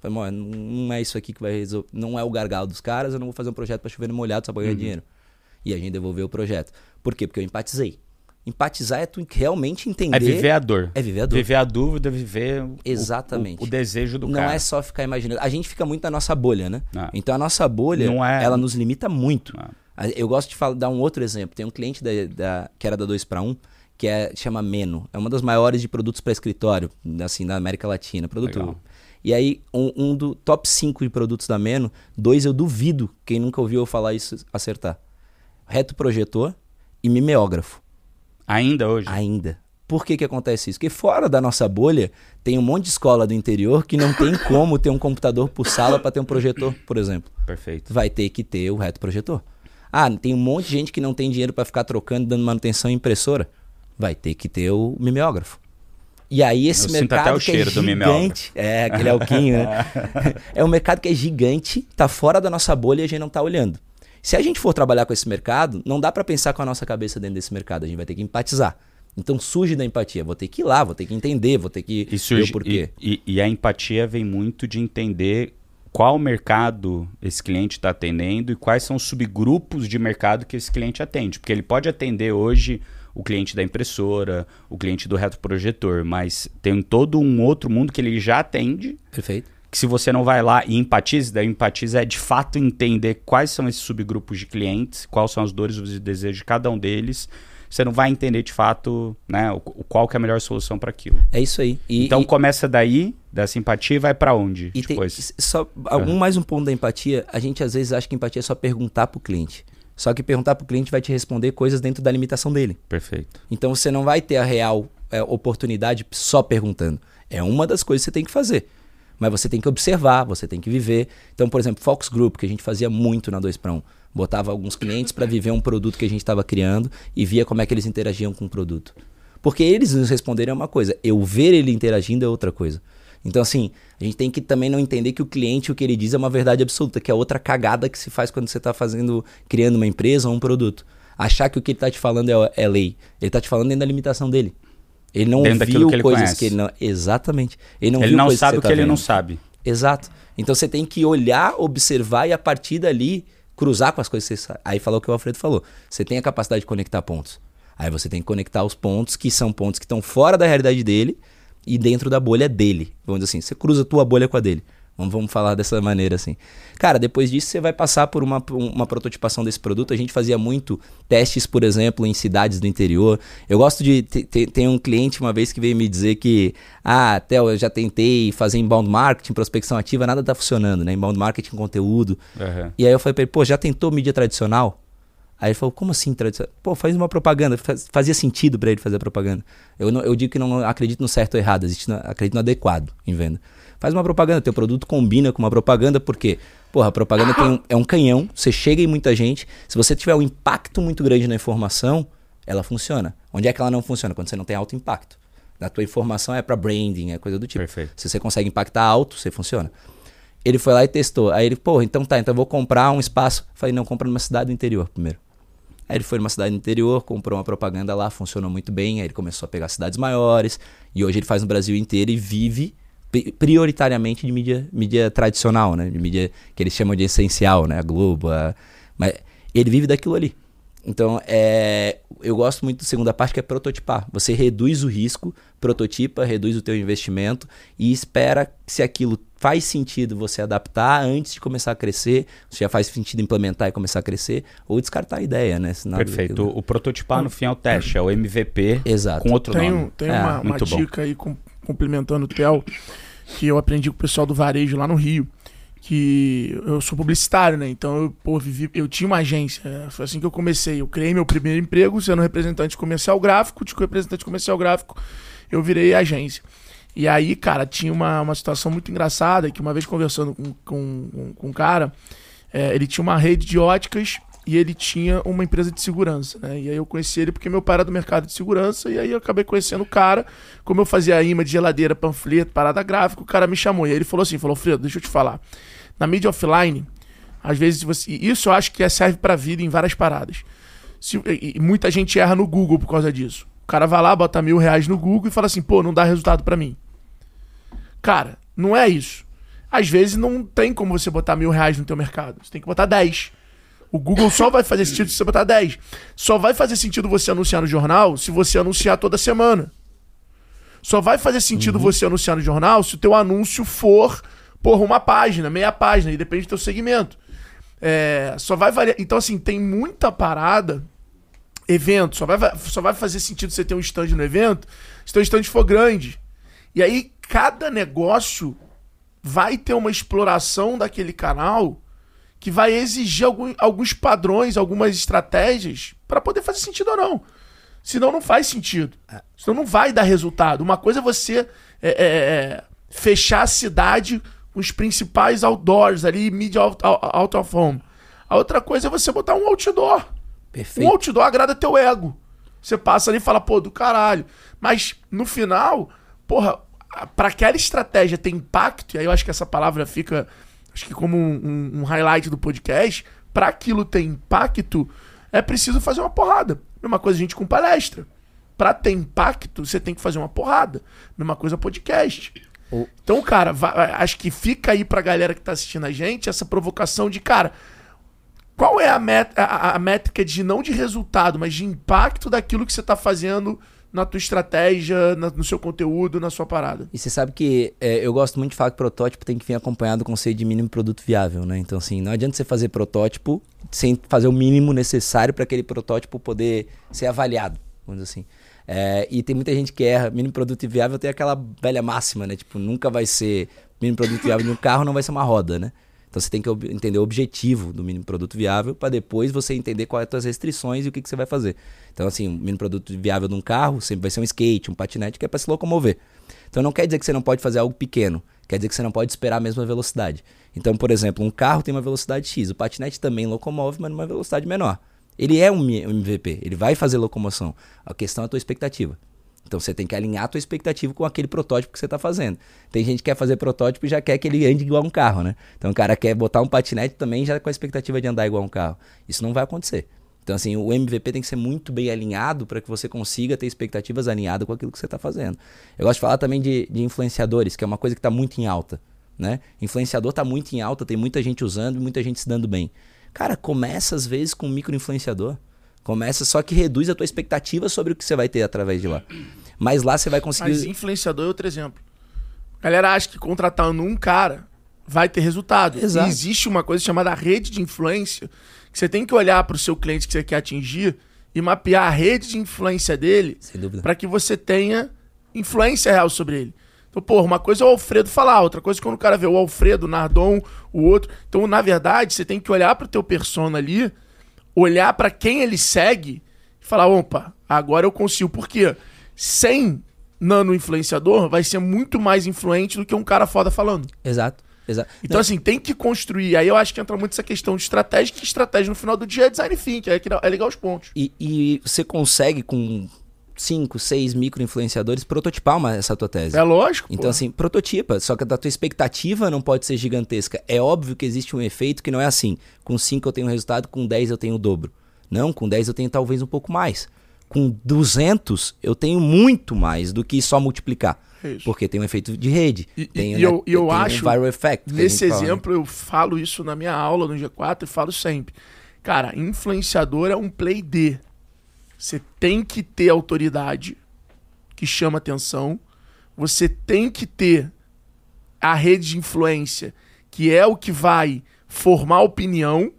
Falei, "Mó, não é isso aqui que vai resolver. Não é o gargalo dos caras, eu não vou fazer um projeto para chover no molhado só pra ganhar dinheiro. E a gente devolveu o projeto. Por quê? Porque eu empatizei. Empatizar é tu realmente entender. É viver a dor. É viver a dor. Viver a dúvida, viver o- Exatamente. o, o desejo do não cara. é só ficar imaginando. A gente fica muito na nossa bolha, né? Ah. Então a nossa bolha, Não é- ela nos limita muito. Ah. Eu gosto de falar, dar um outro exemplo. Tem um cliente da, da- que era da 2 para 1, que é, chama Meno. É uma das maiores de produtos para escritório, assim, da América Latina. Produto. Legal. E aí, um, um do top 5 de produtos da Meno, dois eu duvido, quem nunca ouviu eu falar isso, acertar. Reto projetor e mimeógrafo. Ainda hoje. Ainda. Por que que acontece isso? Porque fora da nossa bolha, tem um monte de escola do interior que não tem como ter um computador por sala para ter um projetor, por exemplo. Perfeito. Vai ter que ter o reto projetor. Ah, tem um monte de gente que não tem dinheiro para ficar trocando, dando manutenção em impressora. Vai ter que ter o mimeógrafo. E aí esse Eu sinto mercado até o que cheiro é do gigante, é aquele alquinho, né? *laughs* é um mercado que é gigante, tá fora da nossa bolha e a gente não tá olhando. Se a gente for trabalhar com esse mercado, não dá para pensar com a nossa cabeça dentro desse mercado, a gente vai ter que empatizar. Então surge da empatia, vou ter que ir lá, vou ter que entender, vou ter que E, ver surge, o porquê. e, e- e a empatia vem muito de entender qual mercado esse cliente está atendendo e quais são os subgrupos de mercado que esse cliente atende. Porque ele pode atender hoje o cliente da impressora, o cliente do retroprojetor, mas tem todo um outro mundo que ele já atende Perfeito? Que se você não vai lá e empatiza, daí empatiza é de fato entender quais são esses subgrupos de clientes, quais são as dores e os desejos de cada um deles, você não vai entender de fato né, o, o- qual que é a melhor solução para aquilo. É isso aí. E, então e- começa daí, dessa empatia e vai para onde E tem, depois? só algum mais um ponto da empatia, a gente às vezes acha que empatia é só perguntar pro cliente. Só que perguntar pro cliente vai te responder coisas dentro da limitação dele. Perfeito. Então você não vai ter a real é, oportunidade só perguntando. É uma das coisas que você tem que fazer. Mas você tem que observar, você tem que viver. Então, por exemplo, Fox Group, que a gente fazia muito na 2 para 1. Botava alguns clientes para viver um produto que a gente estava criando e via como é que eles interagiam com o produto. Porque eles nos responderem é uma coisa, eu ver ele interagindo é outra coisa. Então, assim, a gente tem que também não entender que o cliente, o que ele diz, é uma verdade absoluta, que é outra cagada que se faz quando você está fazendo, criando uma empresa ou um produto. Achar que o que ele está te falando é, é lei. Ele está te falando dentro da limitação dele. Ele não Dentro viu que ele coisas conhece. que ele não. Exatamente. Ele não, Ele viu não sabe o que tá ele não vendo. sabe. Exato. Então você tem que olhar, observar e a partir dali cruzar com as coisas que você sabe. Aí falou o que o Alfredo falou. Você tem a capacidade de conectar pontos. Aí você tem que conectar os pontos que são pontos que estão fora da realidade dele e dentro da bolha dele. Vamos dizer assim, você cruza a tua bolha com a dele. Vamos, vamos falar dessa maneira assim. Cara, depois disso você vai passar por uma, uma prototipação desse produto. A gente fazia muito testes, por exemplo, em cidades do interior. Eu gosto de. te- te- Tem um cliente uma vez que veio me dizer que. Ah, Theo, eu já tentei fazer inbound marketing, prospecção ativa, nada tá funcionando, né? Inbound marketing conteúdo. Aham. E aí eu falei pra ele, pô, já tentou mídia tradicional? Aí ele falou, como assim tradicional? Pô, faz uma propaganda. Faz- Fazia sentido pra ele fazer propaganda. Eu, não- eu digo que não acredito no certo ou errado, acredito no adequado em venda. Faz uma propaganda, teu produto combina com uma propaganda, porque, porra, a propaganda um- é um canhão, você chega em muita gente. Se você tiver um impacto muito grande na informação, ela funciona. Onde é que ela não funciona? Quando você não tem alto impacto. A tua informação é pra branding, é coisa do tipo. Perfeito. Se você consegue impactar alto, você funciona. Ele foi lá e testou. Aí ele, pô, então tá, então eu vou comprar um espaço. Falei, não, compra numa cidade do interior primeiro. Aí ele foi numa cidade do interior, comprou uma propaganda lá, funcionou muito bem. Aí ele começou a pegar cidades maiores. E hoje ele faz no Brasil inteiro e vive prioritariamente de mídia, mídia tradicional, né? De mídia que eles chamam de essencial, né? A Globo. a- Mas ele vive daquilo ali. Então, é, eu gosto muito da segunda parte que é prototipar. Você reduz o risco, prototipa, reduz o teu investimento e espera que se aquilo faz sentido você adaptar antes de começar a crescer, se já faz sentido implementar e começar a crescer, ou descartar a ideia, né? Perfeito. daquilo- O prototipar no fim é o teste, é o MVP Exato. com outro Tem, nome. tem É, uma, uma dica aí, com- complementando o Theo, que eu aprendi com o pessoal do varejo lá no Rio. Que eu sou publicitário, né? Então eu, pô, vivi, eu tinha uma agência. é, Foi assim que eu comecei. Eu criei meu primeiro emprego sendo representante comercial gráfico. De representante comercial gráfico, eu virei agência. E aí, cara, tinha uma, uma situação muito engraçada que uma vez conversando com, com, com, com um cara, é, ele tinha uma rede de óticas e ele tinha uma empresa de segurança, né? E aí eu conheci ele porque meu pai era do mercado de segurança e aí eu acabei conhecendo o cara. Como eu fazia imã de geladeira, panfleto, parada gráfica, o cara me chamou. E aí ele falou assim, falou, Fredo, deixa eu te falar. Na mídia offline, às vezes você... Isso eu acho que é- serve pra vida em várias paradas. Se- e, muita gente erra no Google por causa disso. O cara vai lá, bota mil reais no Google e fala assim, pô, não dá resultado pra mim. Cara, não é isso. Às vezes não tem como você botar mil reais no teu mercado. Você tem que botar 10. O Google só vai fazer sentido se você botar 10. Só vai fazer sentido você anunciar no jornal se você anunciar toda semana. Só vai fazer sentido você anunciar no jornal se o teu anúncio for, porra, uma página, meia página, e depende do teu segmento. É, só vai variar. Então, assim, tem muita parada. Evento, só vai, só vai fazer sentido você ter um stand no evento se teu stand for grande. E aí, cada negócio vai ter uma exploração daquele canal que vai exigir algum- alguns padrões, algumas estratégias para poder fazer sentido ou não. Senão não faz sentido. Senão não vai dar resultado. Uma coisa é você é, é, é, fechar a cidade com os principais outdoors ali, mídia out, out, of home. A outra coisa é você botar um outdoor. Um Perfeito. outdoor agrada teu ego. Você passa ali e fala, pô, do caralho. Mas no final, porra, pra aquela estratégia ter impacto, e aí eu acho que essa palavra fica, acho que como um, um- um highlight do podcast, pra aquilo ter impacto, é preciso fazer uma porrada. Mesma coisa a gente com palestra. Pra ter impacto, você tem que fazer uma porrada. Mesma coisa podcast. O- Então, cara, va- acho que fica aí pra galera que tá assistindo a gente essa provocação de, cara, qual é a, met a, a métrica de não de resultado, mas de impacto daquilo que você tá fazendo na tua estratégia, na- no seu conteúdo, na sua parada? E você sabe que é, eu gosto muito de falar que protótipo tem que vir acompanhado do conceito de mínimo produto viável, né? Então, assim, não adianta você fazer protótipo sem fazer o mínimo necessário para aquele protótipo poder ser avaliado, vamos dizer assim. É, e tem muita gente que erra. Mínimo produto viável tem aquela velha máxima, né? Tipo, nunca vai ser. Mínimo produto viável de um carro não vai ser uma roda, né? Então você tem que entender o objetivo do mínimo produto viável para depois você entender quais são as restrições e o que, que você vai fazer. Então, assim, o mínimo produto viável de um carro sempre vai ser um skate, um patinete que é para se locomover. Então não quer dizer que você não pode fazer algo pequeno. Quer dizer que você não pode esperar a mesma velocidade. Então, por exemplo, um carro tem uma velocidade X, o patinete também locomove, mas numa velocidade menor. Ele é um MVP, ele vai fazer locomoção. A questão é a tua expectativa. Então você tem que alinhar a tua expectativa com aquele protótipo que você está fazendo. Tem gente que quer fazer protótipo e já quer que ele ande igual um carro, né? Então o cara quer botar um patinete também já com a expectativa de andar igual um carro. Isso não vai acontecer. Então, assim, o MVP tem que ser muito bem alinhado para que você consiga ter expectativas alinhadas com aquilo que você está fazendo. Eu gosto de falar também de, de influenciadores, que é uma coisa que está muito em alta. Né? Influenciador está muito em alta, tem muita gente usando e muita gente se dando bem. Cara, começa às vezes com um micro-influenciador. Começa só que reduz a tua expectativa sobre o que você vai ter através de lá. Mas lá você vai conseguir. Mas influenciador é outro exemplo. A galera acha que contratando um cara vai ter resultado. Exato. E existe uma coisa chamada rede de influência, que você tem que olhar para o seu cliente que você quer atingir e mapear a rede de influência dele para que você tenha influência real sobre ele. Então, porra, uma coisa é o Alfredo falar, outra coisa é quando o cara vê o Alfredo, o Nardon, o outro. Então, na verdade, você tem que olhar pro teu persona ali, olhar para quem ele segue e falar, opa, agora eu consigo. Por quê? Sem nano influenciador, vai ser muito mais influente do que um cara foda falando. Exato. Exato. Então, Não, assim, tem que construir. Aí eu acho que entra muito essa questão de estratégia, que estratégia no final do dia é design thinking, é, que- é legal os pontos. e, e você consegue com cinco, seis micro-influenciadores prototipar uma, essa tua tese. É lógico. Então, pô. assim, prototipa. Só que a tua expectativa não pode ser gigantesca. É óbvio que existe um efeito que não é assim. Com 5 eu tenho um resultado, com 10 eu tenho o dobro. Não, com 10 eu tenho talvez um pouco mais. Com 200 eu tenho muito mais do que só multiplicar. É isso. Porque tem um efeito de rede. E- tem, e né, eu- eu tem um acho, viral effect. Nesse fala, né? exemplo, eu falo isso na minha aula no G4 e falo sempre. Cara, influenciador é um play D. Você tem que ter autoridade que chama atenção. Você tem que ter a rede de influência, que é o que vai formar opinião.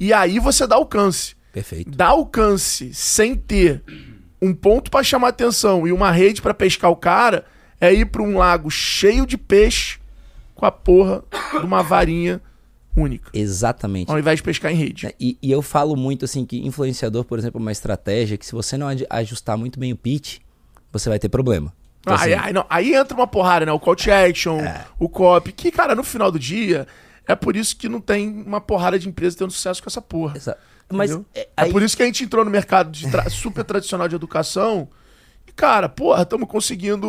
E aí você dá alcance. Perfeito. Dar alcance sem ter um ponto pra chamar atenção e uma rede pra pescar o cara é ir pra um lago cheio de peixe com a porra de uma varinha única. Exatamente. Ao invés de pescar em rede. E, e eu falo muito assim que influenciador, por exemplo, é uma estratégia que se você não ajustar muito bem o pitch, você vai ter problema. Então, aí, assim, aí, não, aí entra uma porrada, né? O call to action, o copy, que, cara, no final do dia, é por isso que não tem uma porrada de empresa tendo sucesso com essa porra. exa- Mas é, É aí- por isso que a gente entrou no mercado de tra- super tradicional de educação. E, cara, porra, estamos conseguindo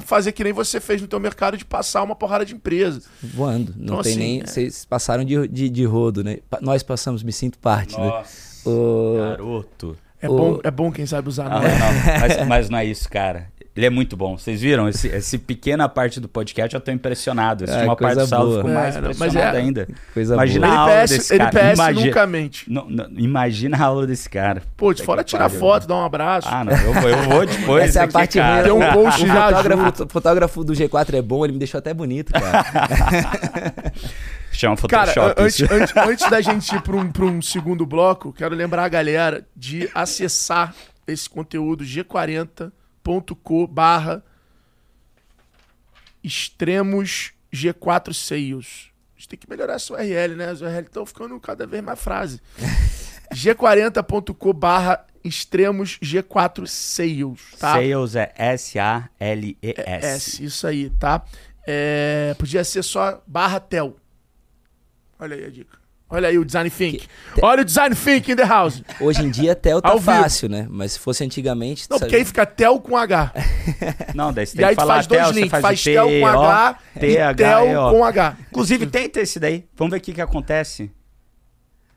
fazer que nem você fez no teu mercado de passar uma porrada de empresa. voando. Não Então, tem assim, nem. é. Vocês passaram de, de, de rodo, né? Pa- Nós passamos, me sinto parte, né? Nossa, O- garoto. É, O- bom, é bom quem sabe usar. Ah, né? não, mas, *laughs* mas não é isso, cara. Ele é muito bom. Vocês viram? Esse, esse pequena parte do podcast eu tô impressionado. Esse Ah, uma parte coisa do saldo mais É, impressionado é- ainda. Coisa Imagina boa. a aula NPS, desse cara. NPS Imagina- nunca mente. Não, não, imagina a aula desse cara. Pô, de fora tirar pariu. foto, dar um abraço. Ah, não. Eu, vou- eu vou depois. Essa é a parte cara. Tem um ruim. post O já fotógrafo, fotógrafo do G4 é bom, ele me deixou até bonito, cara. *laughs* Chama Cara, Photoshop. an- antes, antes, antes da gente ir para um, pra um segundo bloco, quero lembrar a galera de acessar esse conteúdo g40.co barra extremos G4 Sales. A gente tem que melhorar essa URL, né? As URL estão ficando cada vez mais frase. *laughs* g40.co barra extremos G4 Sales, tá? Sales é É, S-A-L-E-S. isso aí, tá? É, podia ser só barra tel. Olha aí a dica. Olha aí o design think. Olha o design think in the house. Hoje em dia, Tel *laughs* tá fácil, né? Mas se fosse antigamente. Não, sabe- porque aí fica tel com H. *laughs* Não, daí você E tem aí que tu falar faz dois tel, links. faz, tel com H e T-H-E-O. tel com H. Inclusive, tenta esse daí. Vamos ver o que, que acontece.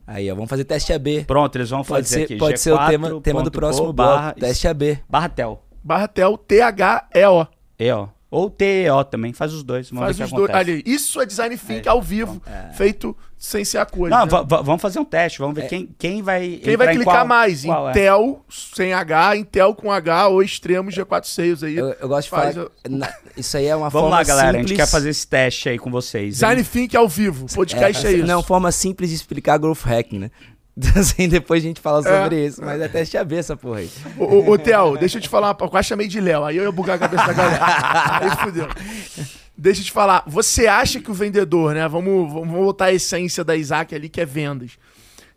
Aí, ó, vamos fazer teste AB. Pronto, eles vão Pode fazer ser, aqui. pode ser o tema, tema do G4.co próximo barra, bloco. Teste AB. barra tel. Barra tel, T-H-E-O. E-O. Ou T-E-O também. Faz os dois. Vamos Faz ver os que dois. Ali, isso é design think ao vivo, feito sem ser a coisa. Não, né? va- va- vamos fazer um teste. Vamos ver quem, quem vai. Quem vai clicar qual- mais? qual é. Intel sem H, Intel com H ou extremo G4 Sales aí. Eu, eu gosto de Faz falar. o- na- isso aí é uma Vamos forma lá, galera. A simples. gente quer fazer esse teste aí com vocês. hein? Design think ao vivo. Podcast é, isso. Não, forma simples de explicar growth hacking, né? Assim, depois a gente fala sobre isso. Mas é teste AB essa porra aí. Ô, ô, ô, Theo, deixa eu te falar uma Eu quase chamei de Léo. Aí eu ia bugar a cabeça da galera. Aí fudeu. Deixa eu te falar. Você acha que o vendedor, né? Vamos, vamos voltar à essência da Isaac ali, que é vendas.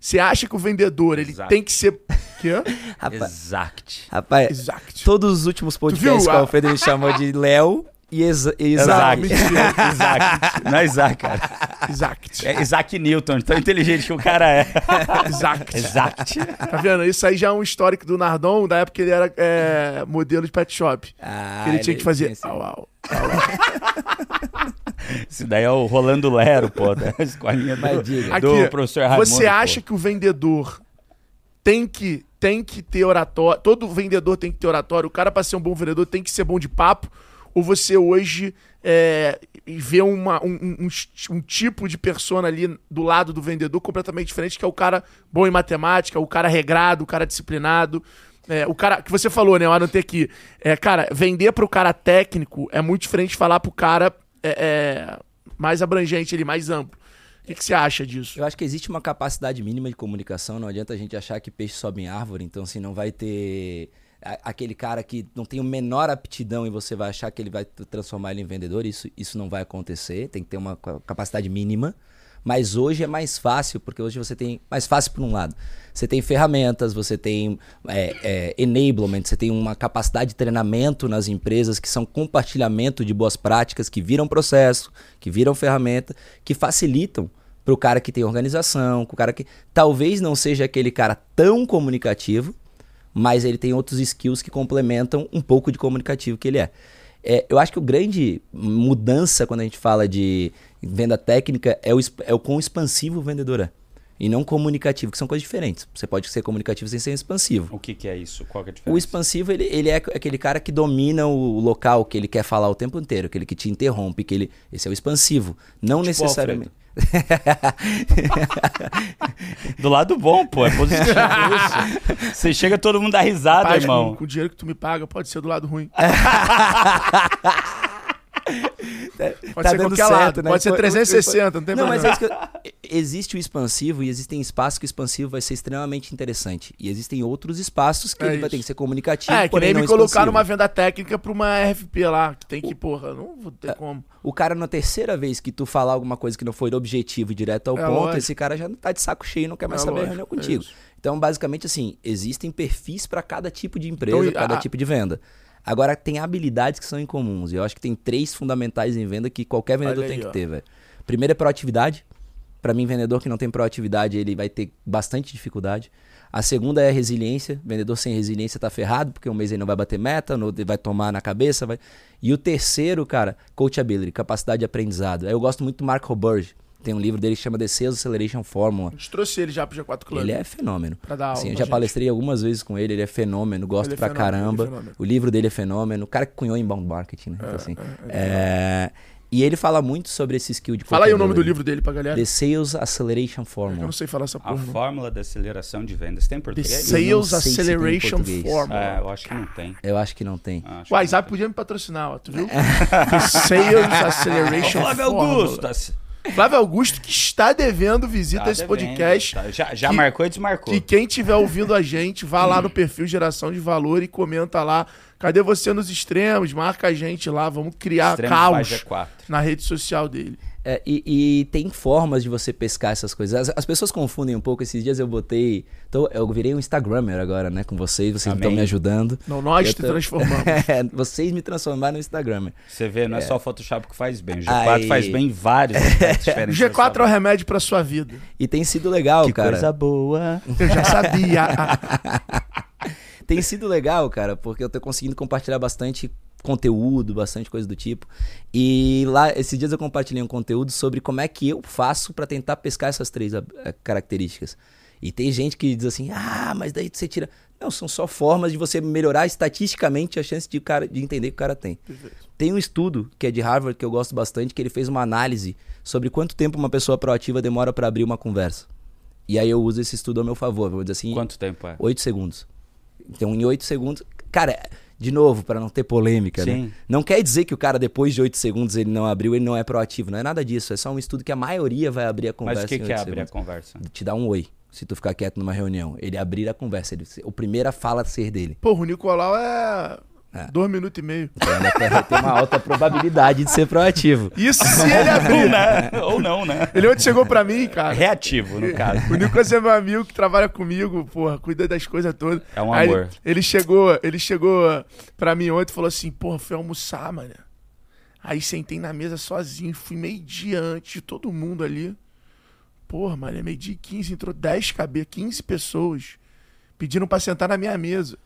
Você acha que o vendedor, ele tem que ser... Quê? Rapaz, Exact. rapaz Exact. todos os últimos podcasts que o a- Alfredo ele chamou de Léo, e *laughs* Isaac. Isaac. Não é Isaac, cara. Isaac. É Isaac Newton, tão inteligente que o cara é. *laughs* Isaac. Isaac. Tá vendo? Isso aí já é um histórico do Nardon, da época que ele era é, modelo de pet shop. Ah, que ele tinha que fazer. esse- Au, au. Esse *laughs* daí é o Rolando Lero, pô, da escolinha do, diga. do Aqui, professor Raimundo. Você acha pô. que o vendedor tem que, tem que ter oratório? Todo vendedor tem que ter oratório? O cara, pra ser um bom vendedor, tem que ser bom de papo? Ou você hoje é, vê uma, um, um- um tipo de persona ali do lado do vendedor completamente diferente, que é o cara bom em matemática, o cara regrado, o cara disciplinado? É, o cara que você falou, né? Eu anotei aqui. É, cara, vender pro cara técnico é muito diferente de falar pro cara é, é, mais abrangente, ele mais amplo. O que, que você acha disso? Eu acho que existe uma capacidade mínima de comunicação. Não adianta a gente achar que peixe sobe em árvore. Então, assim, não vai ter aquele cara que não tem o menor aptidão e você vai achar que ele vai transformar ele em vendedor. Isso, isso não vai acontecer. Tem que ter uma ca- capacidade mínima. Mas hoje é mais fácil, porque hoje você tem. Mais fácil por um lado. Você tem ferramentas, você tem é, é, enablement, você tem uma capacidade de treinamento nas empresas que são compartilhamento de boas práticas, que viram processo, que viram ferramenta, que facilitam para o cara que tem organização, o cara que talvez não seja aquele cara tão comunicativo, mas ele tem outros skills que complementam um pouco de comunicativo que ele é. É, eu acho que o grande mudança quando a gente fala de venda técnica é o, é o quão expansivo o vendedor é. E não comunicativo, que são coisas diferentes. Você pode ser comunicativo sem ser expansivo. O que, que é isso? Qual que é a O diferença? expansivo, ele, ele é aquele cara que domina o local que ele quer falar o tempo inteiro, aquele que te interrompe, que ele. Esse é o expansivo. Não Tipo necessariamente. *laughs* Do lado bom, pô, é positivo isso. Você chega, todo mundo dá risada, Rapaz, irmão. Com, com o dinheiro que tu me paga, pode ser do lado ruim. *laughs* pode Tá ser dando qualquer certo, lado. né? Pode ser Foi- 360, não tem Não, problema. mas é isso que eu- existe o expansivo e existem espaços que o expansivo vai ser extremamente interessante. E existem outros espaços que É ele vai isso. ter que ser comunicativo. É, que nem me colocar expansivo. numa venda técnica pra uma RFP lá, que tem que, porra, não vou É. ter como. O cara, na terceira vez que tu falar alguma coisa que não foi objetivo e direto ao É ponto, lógico. esse cara já tá de saco cheio e não quer mais É saber a lógico, reunião é contigo. então, basicamente, assim, existem perfis para cada tipo de empresa, Então, cada a- tipo de venda. Agora, tem habilidades que são incomuns. E eu acho que tem três fundamentais em venda que qualquer vendedor Olha tem aí, que ó. ter, velho. Primeiro é proatividade. Pra mim, vendedor que não tem proatividade, ele vai ter bastante dificuldade. A segunda é resiliência. Vendedor sem resiliência tá ferrado, porque um mês ele não vai bater meta, no ele vai tomar na cabeça. Vai... E o terceiro, cara, coachability, capacidade de aprendizado. Eu gosto muito do Mark Roberge. Tem um livro dele que chama The Sales Acceleration Formula. A gente trouxe ele já pro G4 Club. Ele é fenômeno. Pra dar aula Assim, eu já gente. palestrei algumas vezes com ele, ele é fenômeno, gosto Ele é pra fenômeno, é caramba. fenômeno. o livro dele é fenômeno. O cara que cunhou inbound marketing, né? Então, assim, é, E ele fala muito sobre esse skill de Fala aí o nome do coachability. livro dele pra galera. The Sales Acceleration Eu Formula. não sei falar essa A porra. não. fórmula da aceleração de vendas tem em The português? Sales se tem em Acceleration português. Formula. É, eu acho que não tem. Eu acho que não tem. O WhatsApp podia me patrocinar, ó, tu viu? *laughs* The Sales Acceleration tem. Flávio Formula. Augusto. Flávio Augusto que está devendo visita tá a esse devendo, podcast. tá. Já, já que- marcou e desmarcou. Que quem tiver ouvindo a gente, vá lá no perfil Geração de Valor e comenta lá. Cadê você nos extremos? Marca a gente lá, vamos criar Extremos caos G4. na rede social dele. É, e, e tem formas de você pescar essas coisas. As, as pessoas confundem um pouco. Esses dias eu botei. Então, eu virei um Instagrammer agora, né? Com vocês. Vocês estão me ajudando. Não, nós Eu te tô- transformamos. É, *laughs* vocês me transformaram no Instagrammer. Você vê, não é, só o Photoshop que faz bem. O G4 Aí. faz bem em vários *laughs* diferentes. da G4 é o remédio pra sua vida. E tem sido legal, Que cara. coisa boa. Eu já sabia. *laughs* Tem sido legal, cara, porque eu tô conseguindo compartilhar bastante conteúdo, bastante coisa do tipo. E lá, esses dias eu compartilhei um conteúdo sobre como é que eu faço pra tentar pescar essas três ah, eh, características. E tem gente que diz assim: ah, mas daí você tira. Não, são só formas de você melhorar estatisticamente a chance de, o cara, de entender que o cara tem. Tem um estudo que é de Harvard que eu gosto bastante, que ele fez uma análise sobre quanto tempo uma pessoa proativa demora pra abrir uma conversa. E aí eu uso esse estudo a meu favor. Vou dizer assim, Quanto tempo é? 8 segundos. Então, em 8 segundos. Cara, de novo, pra não ter polêmica, Sim. né? Não quer dizer que o cara, depois de 8 segundos, ele não abriu, ele não é proativo. Não é nada disso. É só um estudo que a maioria vai abrir a conversa. Mas o que, que 8 é abrir a segundos. conversa? Te dá um oi. Se tu ficar quieto numa reunião. Ele abrir a conversa. Ele, o primeiro a fala ser dele. Porra, o Nicolau é. É. Dois minutos e meio. Então, ele vai ter uma alta probabilidade de ser proativo. *laughs* Isso se ele abrir. né? Ou não, né? Ele ontem chegou pra mim, cara. Reativo, no caso. O Nicolas é meu amigo que trabalha comigo, porra, cuida das coisas todas. É um Aí amor. Ele, ele chegou, ele chegou pra mim ontem e falou assim: "Porra, fui almoçar, mano. Aí sentei na mesa sozinho, fui meio dia antes de todo mundo ali. Porra, mano, é meio dia e 15, entrou 10 cabeças, 15 pessoas. Pediram pra sentar na minha mesa.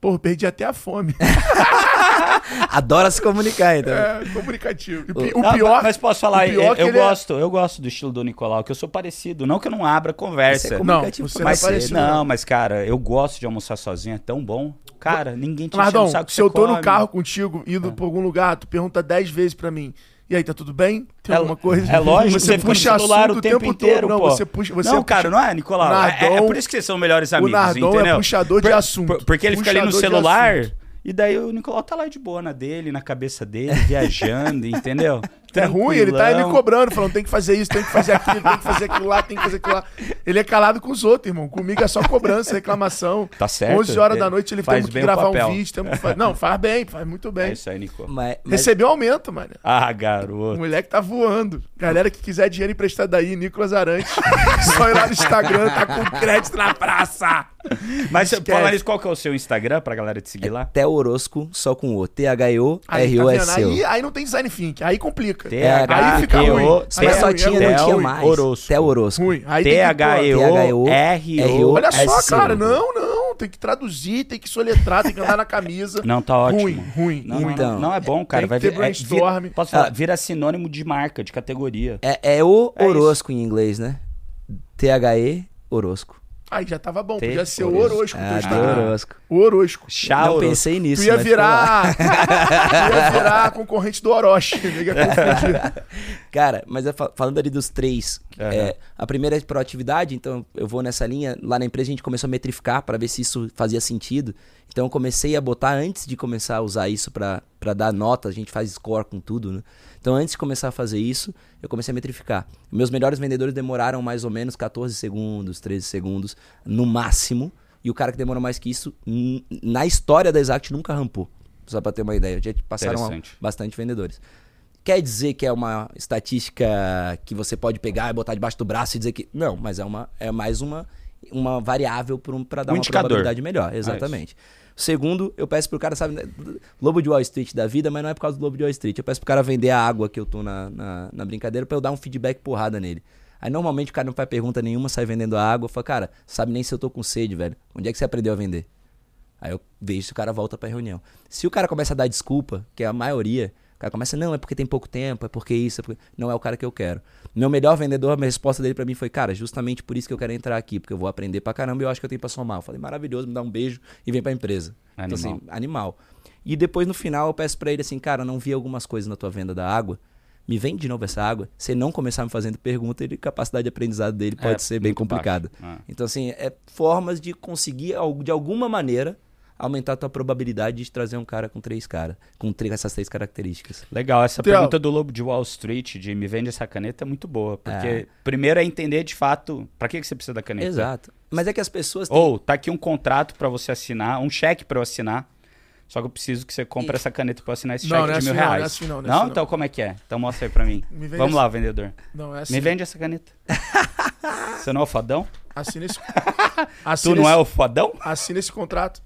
Porra, perdi até a fome. *laughs* Adora se comunicar, então. É, comunicativo. Pi- Não, o pior. mas posso falar, o eu, eu é- gosto, eu gosto do estilo do Nicolau, que eu sou parecido. Não que eu não abra conversa. Você é Não, comunicativo você pra não é Mas, parecido, não, não. mas cara, eu gosto de almoçar sozinho, é tão bom. Cara, ninguém te o saco que se você eu tô no come. carro contigo, indo pra algum lugar, tu pergunta 10 vezes pra mim. E aí, tá tudo bem? Tem É- alguma coisa? é lógico, você você fica no puxa celular assunto o tempo inteiro, Não, pô. você puxa. Você não, puxa- cara, não é, Nicolau? É- é, Nardon- por isso que vocês são melhores O amigos, Nardon entendeu? é puxador de assunto. por- porque ele fica ali no Puxador celular, e daí o Nicolau tá lá de boa na dele, na cabeça dele, viajando, *laughs* entendeu? É ruim, ele tá aí me cobrando, falando tem que fazer isso, tem que fazer aquilo, tem que fazer aquilo lá, tem que fazer aquilo lá. Ele é calado com os outros, irmão. Comigo é só cobrança, reclamação. Tá certo. 11 horas da noite ele faz temos que o gravar um vídeo. Temos que fa- Não, faz bem, faz muito É bem. isso aí, Nico. Mas, mas- Recebeu aumento, mano. Ah, O garoto. moleque tá voando. Galera que quiser dinheiro emprestado aí, Nicolas Arantes. *laughs* só ir lá no Instagram, tá com crédito na praça. Mas isso, qual que é o seu Instagram pra galera te seguir lá? Theo Orosco, só com O. Aí, tá T-H-O-R-O-S-O. vendo? aí, aí não tem design think, aí complica. T-H-E-O. Ruim. Se tivesse só tinha, não tinha mais. Orosco. Theo Orosco. Ruim. T-H-E-O-R-O. Olha só, cara, não, não, tem que traduzir, tem que soletrar, tem que andar na camisa. *laughs* Não, tá ótimo. Ruim, ruim, Não, Então, não, é bom, cara. Vai ter vir, é, brainstorm. posso falar, Ah. vira sinônimo de marca, de categoria. É, é o É. Orosco em inglês, né? T-H-E Orosco. Aí já tava bom, podia ser o Orosco. Ah, Instagram. Orosco. O Orosco. Chá Não Orosco. pensei nisso. Tu ia virar. *laughs* tu ia virar concorrente do Orochi. *laughs* Cara, mas falando ali dos três, Aham. é, a primeira é proatividade, então eu vou nessa linha. Lá na empresa a gente começou a metrificar para ver se isso fazia sentido. Então eu comecei a botar antes de começar a usar isso para dar nota, a gente faz score com tudo, né? Então antes de começar a fazer isso, eu comecei a metrificar. Meus melhores vendedores demoraram mais ou menos 14 segundos, 13 segundos no máximo. E o cara que demorou mais que isso, na história da Exact, nunca rampou. Só pra ter uma ideia. Já passaram bastante vendedores. Quer dizer que é uma estatística que você pode pegar e botar debaixo do braço e dizer que. Não, mas é, uma, é mais uma, uma variável para um, pra dar Um uma probabilidade melhor. Exatamente. Segundo, eu peço pro cara, sabe, Lobo de Wall Street da vida, mas não é por causa do Lobo de Wall Street. Eu peço pro cara vender a água que eu tô na, na, na brincadeira pra eu dar um feedback porrada nele. Aí normalmente o cara não faz pergunta nenhuma, sai vendendo a água. Eu falo, cara, sabe nem se eu tô com sede, velho. Onde é que você aprendeu a vender? Aí eu vejo se o cara volta pra reunião. Se o cara começa a dar desculpa, que é a maioria, cara começa, não, é porque tem pouco tempo, é porque isso, é porque... não é o cara que eu quero. Meu melhor vendedor, a minha resposta dele pra mim foi, cara, justamente por isso que eu quero entrar aqui, porque eu vou aprender pra caramba e eu acho que eu tenho pra somar. Eu falei, maravilhoso, me dá um beijo e vem pra empresa. Então, Animal. assim, animal. E depois no final eu peço pra ele assim, cara, não vi algumas coisas na tua venda da água. Me vende de novo essa água. Se não começar me fazendo pergunta, ele, a capacidade de aprendizado dele pode É, ser bem complicada. Ah. Então, assim, é formas de conseguir, de alguma maneira, aumentar a tua probabilidade de trazer um cara com três caras, com três, essas três características. Legal, essa Theo. pergunta do Lobo de Wall Street, de me vende essa caneta, é muito boa. Porque É. primeiro é entender de fato pra que, que você precisa da caneta. Exato. Mas é que as pessoas têm... Ou tá aqui um contrato pra você assinar, um cheque pra eu assinar. Só que eu preciso que você compre essa caneta pra eu assinar esse Não, cheque não é de mil assim não, não é reais. assim não, não é assim não. Então como é que é? Então mostra aí pra mim. *laughs* Me vende Vamos essa- lá, vendedor. Não, é assim. Me vende essa caneta. *laughs* você não é o fodão? Assina esse. *laughs* Tu Assina não é esse- o fodão? Assina esse contrato.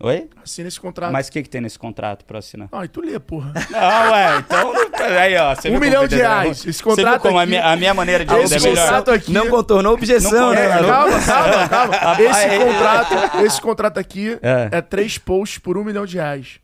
Oi? Assina esse contrato. Mas o que, que tem nesse contrato pra assinar? Ah, e tu lê, porra. Não, ué, então. Aí, ó. Você Um milhão de é reais. Esse contrato Você viu como a aqui- minha, a minha maneira de Ah, vender é esse melhor? contrato aqui. Não contornou a objeção, Não né? É, calma, calma, calma. *laughs* Esse é- contrato, esse contrato aqui É. é. três posts por um milhão de reais.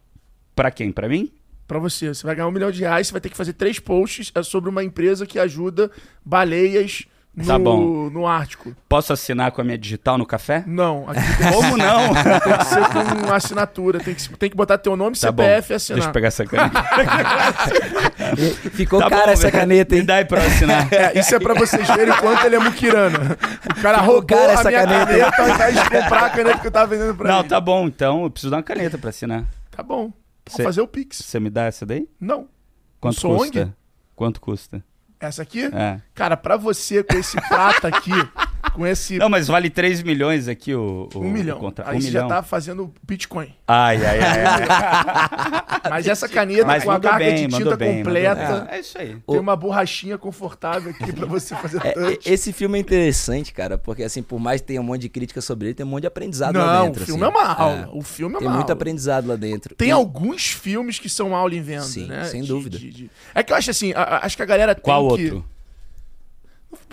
Pra quem? Pra mim? Pra você. Você vai ganhar um milhão de reais, você vai ter que fazer três posts é sobre uma empresa que ajuda baleias no, Tá bom. no Ártico. Posso assinar com a minha digital no café? Não, *laughs* Como não? *laughs* tem que ser com assinatura. Tem que, tem que botar teu nome, Tá bom. CPF e Deixa assinar. eu pegar essa caneta. *laughs* Ficou Tá cara bom, essa me- caneta, Me hein? dá aí pra assinar. É, isso é pra vocês verem o quanto ele é muquirana. O cara Ficou roubou cara a essa minha caneta. caneta. ao invés de comprar a caneta que eu tava vendendo pra Não, ele. tá bom, então eu preciso dar uma caneta pra assinar. Tá bom. Vou Você- fazer o Pix. Você me dá essa daí? Não. Quanto custa? ONG? Quanto custa? Essa aqui? É. Cara, pra você com esse prata aqui, *laughs* com esse Não, mas vale 3 milhões aqui o, o um milhão. o contra- Aí um você milhão. já tá fazendo Bitcoin. Ai, ai, ai. ai. *laughs* Mas essa caneta mas com a carga bem, de tinta bem. completa. bem. É isso aí. Tem uma borrachinha confortável aqui pra você fazer É, touch. e- esse filme é interessante, cara, porque assim, por mais que tenha um monte de crítica sobre ele, tem um monte de aprendizado lá Não, dentro. o filme assim. é uma aula. O filme é Tem uma muito aula. aprendizado lá dentro. Tem E- alguns filmes que são aula em venda, Sim, né? sem De- dúvida. de- de- É que eu acho assim, a- a- acho que a galera Qual tem que...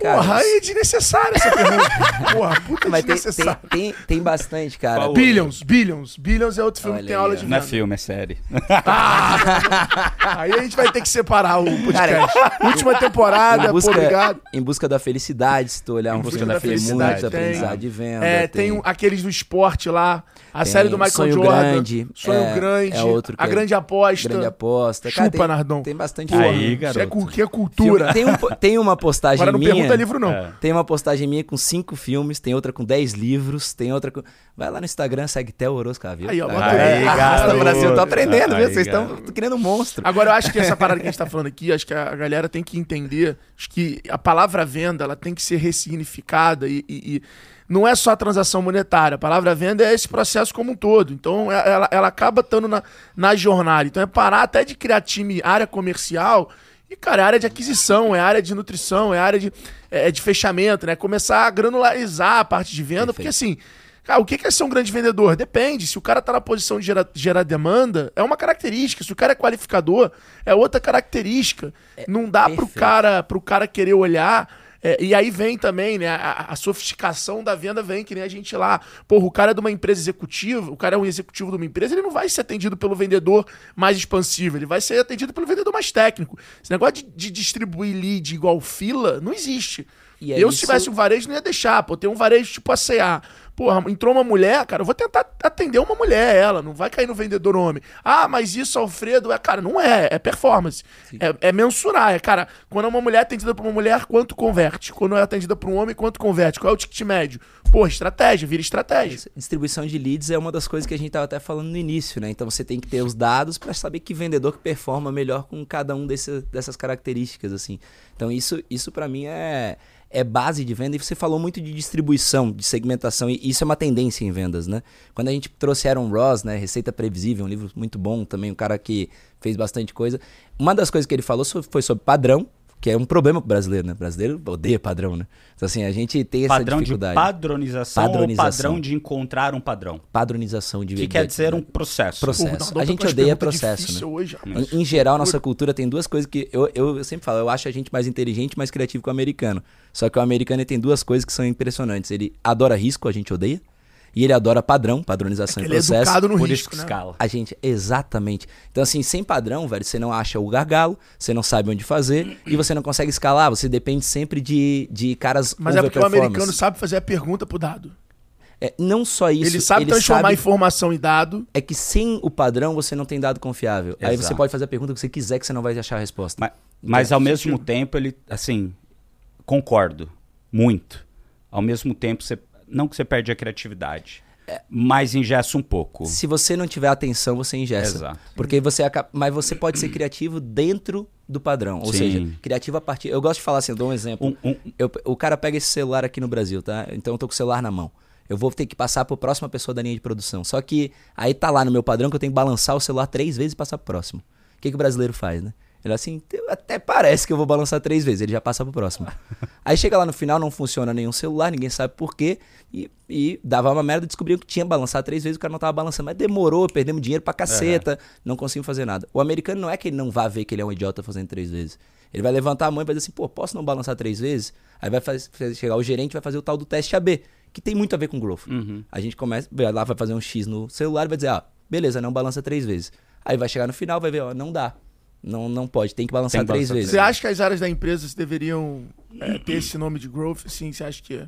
Cara, Porra, isso- é desnecessária essa pergunta. *laughs* Porra, puta Mas tem, tem, tem, tem bastante, cara. Qual Billions, Billions. Billions é outro filme Olha que tem aí, aula de Não é filme, é série. Aí a gente vai ter que separar o podcast. *laughs* Última temporada, em, pô, busca, obrigado. em busca da felicidade, se tu olhar um busca filme da tem felicidade, muito tem. aprendizado de venda. É, tem, um- aqueles do esporte lá. A Tem série do Michael Sonho Jordan. Grande, Sonho é, Grande. é outro a é Grande Aposta. grande aposta. Chupa, tem, Nardon. Tem bastante Aí, filme. isso é, garoto. cu- que é cultura. Tem, um, tem uma postagem minha. Pergunta livro, não. É. Tem uma postagem minha com cinco filmes, tem outra com dez livros, tem outra com. Vai lá no Instagram, segue Theo Orosca, viu? Aí, ó, Tá bota aí, Arrasta. Brasil, eu tô aprendendo, viu? Vocês estão criando um monstro. Agora, eu acho que essa parada que a gente tá *laughs* falando aqui, acho que a galera tem que entender acho que a palavra venda ela tem que ser ressignificada e, e- e não é só a transação monetária. A palavra venda é esse processo como um todo. Então, é- ela, ela acaba estando na, na jornada. Então, é parar até de criar time área comercial e, cara, é área de aquisição, é área de nutrição, é área de, é, de fechamento, né? Começar a granularizar a parte de venda, porque assim. Cara, o que é ser um grande vendedor? Depende. Se o cara tá na posição de gerar, gerar demanda, é uma característica. Se o cara é qualificador, é outra característica. Não dá pro perfeito. cara, pro cara querer olhar. É, e aí vem também, né? A, a sofisticação da venda vem, que nem a gente lá. Porra, o cara é de uma empresa executiva, o cara é um executivo de uma empresa, ele não vai ser atendido pelo vendedor mais expansivo, ele vai ser atendido pelo vendedor mais técnico. Esse negócio de, de distribuir lead igual fila não existe. E é eu, isso- se tivesse um varejo, não ia deixar. Pô, tem um varejo tipo a CA. Porra, entrou uma mulher, cara, eu vou tentar atender uma mulher, ela. Não vai cair no vendedor homem. Ah, mas isso, Alfredo, é, cara, não é. É performance. É, é mensurar. É, cara, quando é uma mulher atendida por uma mulher, quanto converte? Quando é atendida por um homem, quanto converte? Qual é o ticket médio? Porra, estratégia, vira estratégia. Distribuição de leads é uma das coisas que a gente estava até falando no início, né? Então você tem que ter os dados para saber que vendedor que performa melhor com cada um desse, dessas características, assim. Então isso, isso para mim é, é base de venda. E você falou muito de distribuição, de segmentação, e isso é uma tendência em vendas, né? Quando a gente trouxe Aaron Ross, né? Receita Previsível, um livro muito bom também, um cara que fez bastante coisa. Uma das coisas que ele falou foi sobre padrão, que é um problema pro brasileiro, né? O brasileiro odeia padrão, né? Então assim, a gente tem essa Padrão de dificuldade. padronização, Padronização. ou padrão de encontrar um padrão? Padronização de Que de- quer dizer um processo. Processo. A gente odeia processo, né? Hoje. Em, em geral, nossa cultura tem duas coisas que eu, eu, sempre falo, eu acho a gente mais inteligente, mais criativo que o americano. Só que o americano tem duas coisas que são impressionantes. Ele adora risco, a gente odeia. E ele adora padrão, padronização e Ele é processo. educado no Por isso risco, que né? escala. A gente, exatamente. Então, assim, sem padrão, velho, você não acha o gargalo, você não sabe onde fazer e você não consegue escalar. Você depende sempre de, de caras Mas é porque o americano sabe fazer a pergunta pro dado. É, não só isso, ele sabe transformar sabe- informação em dado. É que sem o padrão você não tem dado confiável. Aí você Exato. pode fazer a pergunta que você quiser que você não vai achar a resposta. Mas, mas ao mesmo tempo, ele, assim, concordo muito. Ao mesmo tempo, você, não que você perde a criatividade, mas ingessa um pouco. Se você não tiver atenção, você ingessa. Exato. Porque você acaba... Mas você pode ser criativo dentro do padrão. Ou Sim. seja, criativo a partir. Eu gosto de falar assim, eu dou um exemplo. Um- um- Eu- o cara pega esse celular aqui no Brasil, tá? Então eu tô com o celular na mão. Eu vou ter que passar pro próxima pessoa da linha de produção. Só que aí tá lá no meu padrão que eu tenho que balançar o celular três vezes e passar pro próximo. O que, que o brasileiro faz, né? Ele assim, até parece que eu vou balançar três vezes, ele já passa pro próximo. *laughs* Aí chega lá no final, não funciona nenhum celular, ninguém sabe por quê. E, e dava uma merda, descobriu que tinha que balançar três vezes, o cara não tava balançando. Mas demorou, perdemos dinheiro pra caceta, não conseguimos fazer nada. O americano não é que ele não vá ver que ele é um idiota fazendo três vezes. Ele vai levantar a mão e vai dizer assim, pô, posso não balançar três vezes? Aí vai faz- faz- chegar o gerente e vai fazer o tal do teste AB, que tem muito a ver com growth. A gente começa, vai lá, vai fazer um X no celular e vai dizer, ah, beleza, não balança três vezes. Aí vai chegar no final, vai ver, ó, não dá. Não, não pode, tem que balançar Tem que três balançar vezes. Você acha que as áreas da empresa deveriam é, ter esse nome de growth? Assim, você acha que,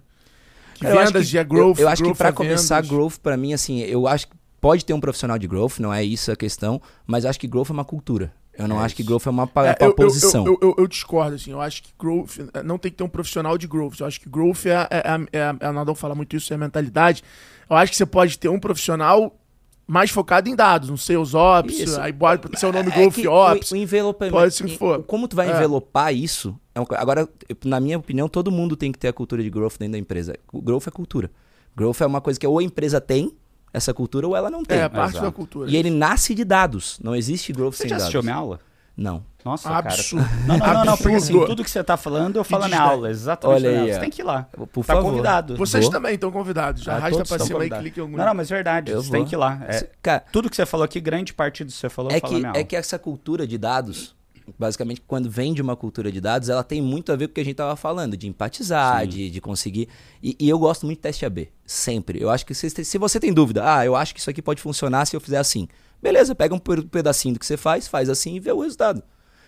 que Eu vendas que- é growth? Eu, eu acho que growth pra é começar, vendas? growth pra mim, assim, eu acho que pode ter um profissional de growth, não é isso a questão, mas eu acho que growth é uma cultura. Eu não É acho que growth é uma, É, pa- eu, eu- posição. Eu, eu- eu discordo, assim. Eu acho que growth é, não tem que ter um profissional de growth. Eu acho que growth é, é, é, é a Nadal fala muito isso, é a mentalidade. Eu acho que você pode ter um profissional mais focado em dados, um sales ops, Isso. aí seu nome É growth que ops. O, o envelopamento. pode ser que for. Como tu vai É. envelopar isso É Agora, na minha opinião, todo mundo tem que ter a cultura de growth dentro da empresa. O Growth é cultura. Growth é uma coisa que ou a empresa tem essa cultura ou ela não tem. É, parte Exato. da cultura. E ele nasce de dados. Não existe growth Você sem já dados. assistiu minha aula? Não. Nossa, Absurdo. cara. Não, não, não, não, porque assim, tudo que você tá falando, eu falo na minha destaque. aula. Exatamente. Olha minha aí, aula. Você tem que ir lá. Por tá favor. convidado. Vocês Vou. também estão convidados. Já Ah, arrasta todos pra estão cima e convidados. clique em algum Não, não, mas verdade. Eu você vou. tem que ir lá. É, Cara, tudo que você falou aqui, grande parte do que você falou, eu é que, minha aula. é que essa cultura de dados, basicamente, quando vem de uma cultura de dados, ela tem muito a ver com o que a gente tava falando, de empatizar, de, de conseguir. E, e eu gosto muito de teste AB, sempre. Eu acho que se, se você tem dúvida, ah, eu acho que isso aqui pode funcionar se eu fizer assim. Beleza, pega um pe- pedacinho do que você faz, faz assim e vê o resultado.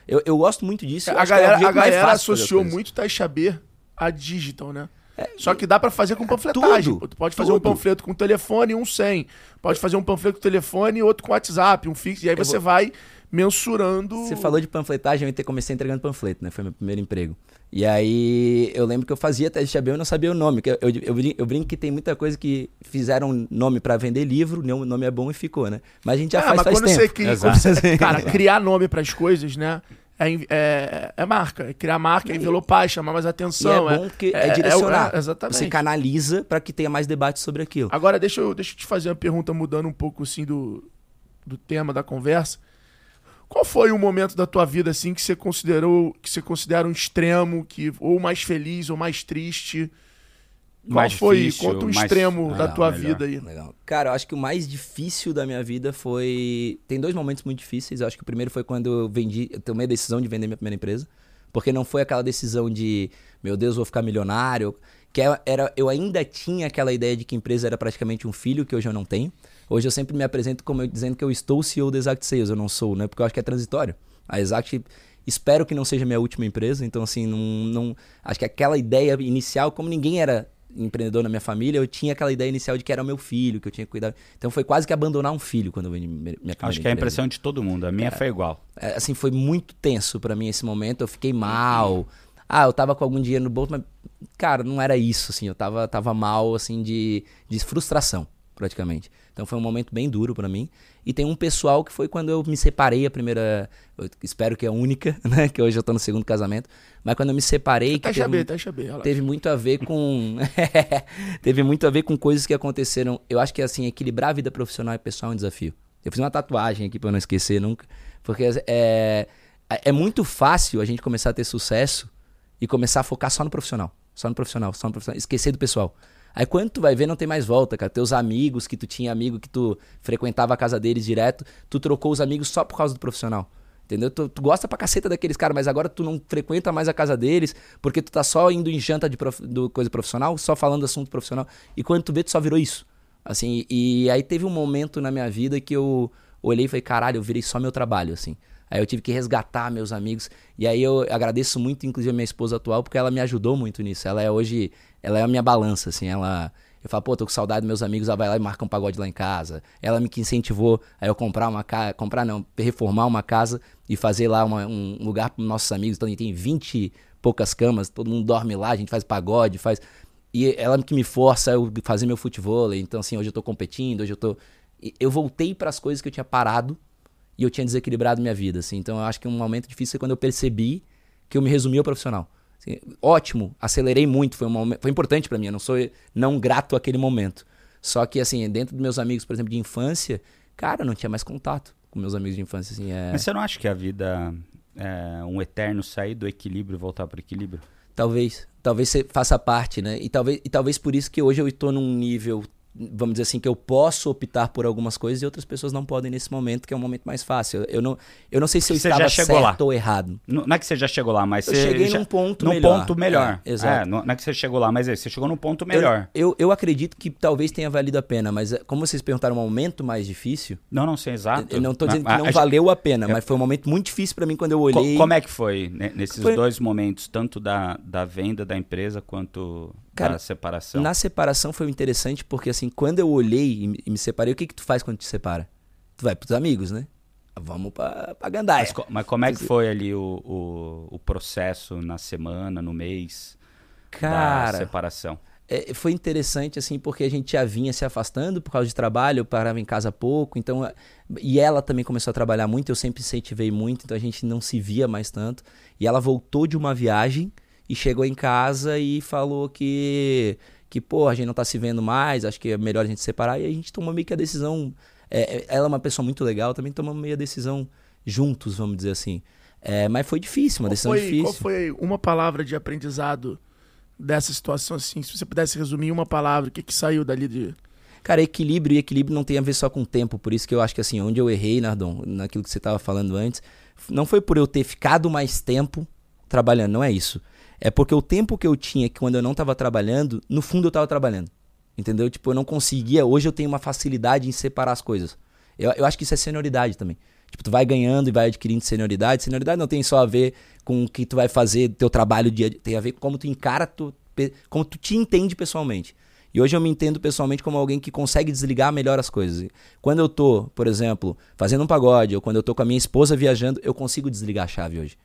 Eu, eu gosto muito disso. A é galera, jeito a galera associou muito Taxa B a digital, né? Só que dá pra fazer com panfletagem. tudo, tu pode fazer um tudo. panfleto com telefone e um sem. Pode fazer um panfleto com telefone e outro com WhatsApp, um fixo. E aí você vai mensurando. Você falou de panfletagem, eu comecei entregando panfleto, né? Foi meu primeiro emprego. E aí eu lembro que eu fazia teste AB e eu não sabia o nome. que Eu, eu, eu, eu brinco que tem muita coisa que fizeram nome pra vender livro, o nome é bom e ficou, né? Mas a gente já Ah, faz mas faz quando tempo. você cria, quando você- *laughs* cara, criar nome pras coisas, né? É, é, é marca. É criar marca, é envelopar, é chamar mais E atenção. é bom porque é, direcionar. é, exatamente. Você canaliza pra que tenha mais debate sobre aquilo. Agora, deixa eu, deixa eu te fazer uma pergunta mudando um pouco assim do, do tema da conversa. Qual foi o momento da tua vida assim que você considerou que você considera um extremo, que ou mais feliz ou mais triste? Qual Mais foi? difícil, Conta um mais- extremo da Legal, tua melhor. vida aí. Legal. Cara, eu acho que o mais difícil da minha vida foi. Tem dois momentos muito difíceis. Eu acho que o primeiro foi quando eu vendi. Eu tomei a decisão de vender minha primeira empresa. Porque não foi aquela decisão de, meu Deus, vou ficar milionário. Que é- era, eu ainda tinha aquela ideia de que a empresa era praticamente um filho, que hoje eu não tenho. Hoje eu sempre me apresento como eu, dizendo que eu estou CEO da Exact Sales. Eu não sou, né? Porque eu acho que é transitório. A Exact. Espero que não seja minha última empresa. Então, assim, não, não. Acho que aquela ideia inicial, como ninguém era empreendedor na minha família, eu tinha aquela ideia inicial de que era o meu filho, que eu tinha que cuidar. Então foi quase que abandonar um filho quando eu vendi minha primeira Acho que é a impressão de todo mundo. A minha foi igual. É, assim, foi muito tenso pra mim esse momento. Eu fiquei mal. Ah, eu tava com algum dinheiro no bolso, mas, cara, não era isso, assim. Eu tava, tava mal, assim, de, de frustração, praticamente. Então foi um momento bem duro pra mim. E tem um pessoal que foi quando eu me separei a primeira. Espero que é a única, *laughs* né? Que hoje eu tô no segundo casamento. Mas quando eu me separei. que Taxa teve B, um- taxa B. relaxa. teve muito a ver com *laughs* teve muito a ver com coisas que aconteceram eu acho que assim equilibrar a vida profissional e pessoal é um desafio eu fiz uma tatuagem aqui pra eu não esquecer nunca porque é é muito fácil a gente começar a ter sucesso e começar a focar só no profissional só no profissional só no profissional esquecer do pessoal aí quando tu vai ver não tem mais volta cara teus amigos que tu tinha amigo que tu frequentava a casa deles direto tu trocou os amigos só por causa do profissional Entendeu? Tu, tu gosta pra caceta daqueles caras, mas agora tu não frequenta mais a casa deles, porque tu tá só indo em janta de prof- do coisa profissional, só falando do assunto profissional. E quando tu vê, tu só virou isso. Assim, e aí teve um momento na minha vida que eu olhei e falei, caralho, eu virei só meu trabalho, assim. Aí eu tive que resgatar meus amigos. E aí eu agradeço muito, inclusive, a minha esposa atual, porque ela me ajudou muito nisso. Ela é hoje, ela é a minha balança, assim. Ela, eu falo, pô, tô com saudade dos meus amigos, ela vai lá e marca um pagode lá em casa. Ela me incentivou a eu comprar uma casa, comprar não, reformar uma casa e fazer lá uma- um lugar para nossos amigos. Então a gente tem 20 e poucas camas, todo mundo dorme lá, a gente faz pagode, faz. E ela que me força a eu fazer meu futebol. Então, assim, hoje eu tô competindo, hoje eu tô. Eu voltei para as coisas que eu tinha parado e eu tinha desequilibrado minha vida, assim. Então eu acho que um momento difícil é quando eu percebi que eu me resumi ao profissional. Assim, ótimo, acelerei muito, foi, um momento, foi importante pra mim, eu não sou não grato àquele momento. Só que, assim, dentro dos meus amigos, por exemplo, de infância, cara, eu não tinha mais contato com meus amigos de infância, assim, é... Mas você não acha que a vida é um eterno sair do equilíbrio e voltar para o equilíbrio? Talvez, talvez você faça parte, né? E talvez, e talvez por isso que hoje eu estou num nível, vamos dizer assim, que eu posso optar por algumas coisas e outras pessoas não podem nesse momento, que é um momento mais fácil. Eu não, eu não sei se eu Você estava já chegou certo lá. ou errado. Não não é que você já chegou lá, mas Eu você. cheguei já- num ponto num melhor. ponto melhor. É, exato. É, não não é que você chegou lá, mas é, você chegou num ponto Eu- melhor. Eu, eu, acredito que talvez tenha valido a pena, mas é, como vocês perguntaram um momento mais difícil, Não, não sei exato. eu não tô dizendo que não a- valeu a pena, eu- mas foi um momento muito difícil pra mim quando eu Co- olhei. Como é que foi né, nesses Foi- dois momentos, tanto da, da venda da empresa quanto Cara, da separação? Na separação foi interessante porque, assim, quando eu olhei e me, separei, o que que tu faz quando te separa? Tu vai pros amigos, né? Vamos pra, pra gandaia. Mas, co- mas como é que foi ali o, o, o processo na semana, no mês da Cara, separação? é, foi interessante, assim, porque a gente já vinha se afastando por causa de trabalho, eu parava em casa pouco, então. E ela também começou a trabalhar muito, eu sempre incentivei muito, então a gente não se via mais tanto. E ela voltou de uma viagem e chegou em casa e falou que. Que, pô, a gente não tá se vendo mais, acho que é melhor a gente separar. E a gente tomou meio que a decisão. É, é ela é uma pessoa muito legal, também tomamos meio a decisão juntos, vamos dizer assim. É, mas foi difícil, uma qual decisão foi, difícil. Qual foi uma palavra de aprendizado dessa situação assim? Se você pudesse resumir uma palavra, o que, que saiu dali de. Cara, equilíbrio e equilíbrio não tem a ver só com tempo. Por isso que eu acho que assim, onde eu errei, Nardon, naquilo que você estava falando antes, não foi por eu ter ficado mais tempo trabalhando, não é isso. É porque o tempo que eu tinha quando eu não estava trabalhando, no fundo eu estava trabalhando. Entendeu? Tipo, eu não conseguia. Hoje eu tenho uma facilidade em separar as coisas. Eu, eu acho que isso é senioridade também. Tipo, tu vai ganhando e vai adquirindo senioridade. Senioridade não tem só a ver com o que tu vai fazer, teu trabalho dia tem a ver com como tu encara, tu, como tu te entende pessoalmente. E hoje eu me entendo pessoalmente como alguém que consegue desligar melhor as coisas. Quando eu tô, por exemplo, fazendo um pagode, ou quando eu tô com a minha esposa viajando, eu consigo desligar a chave hoje.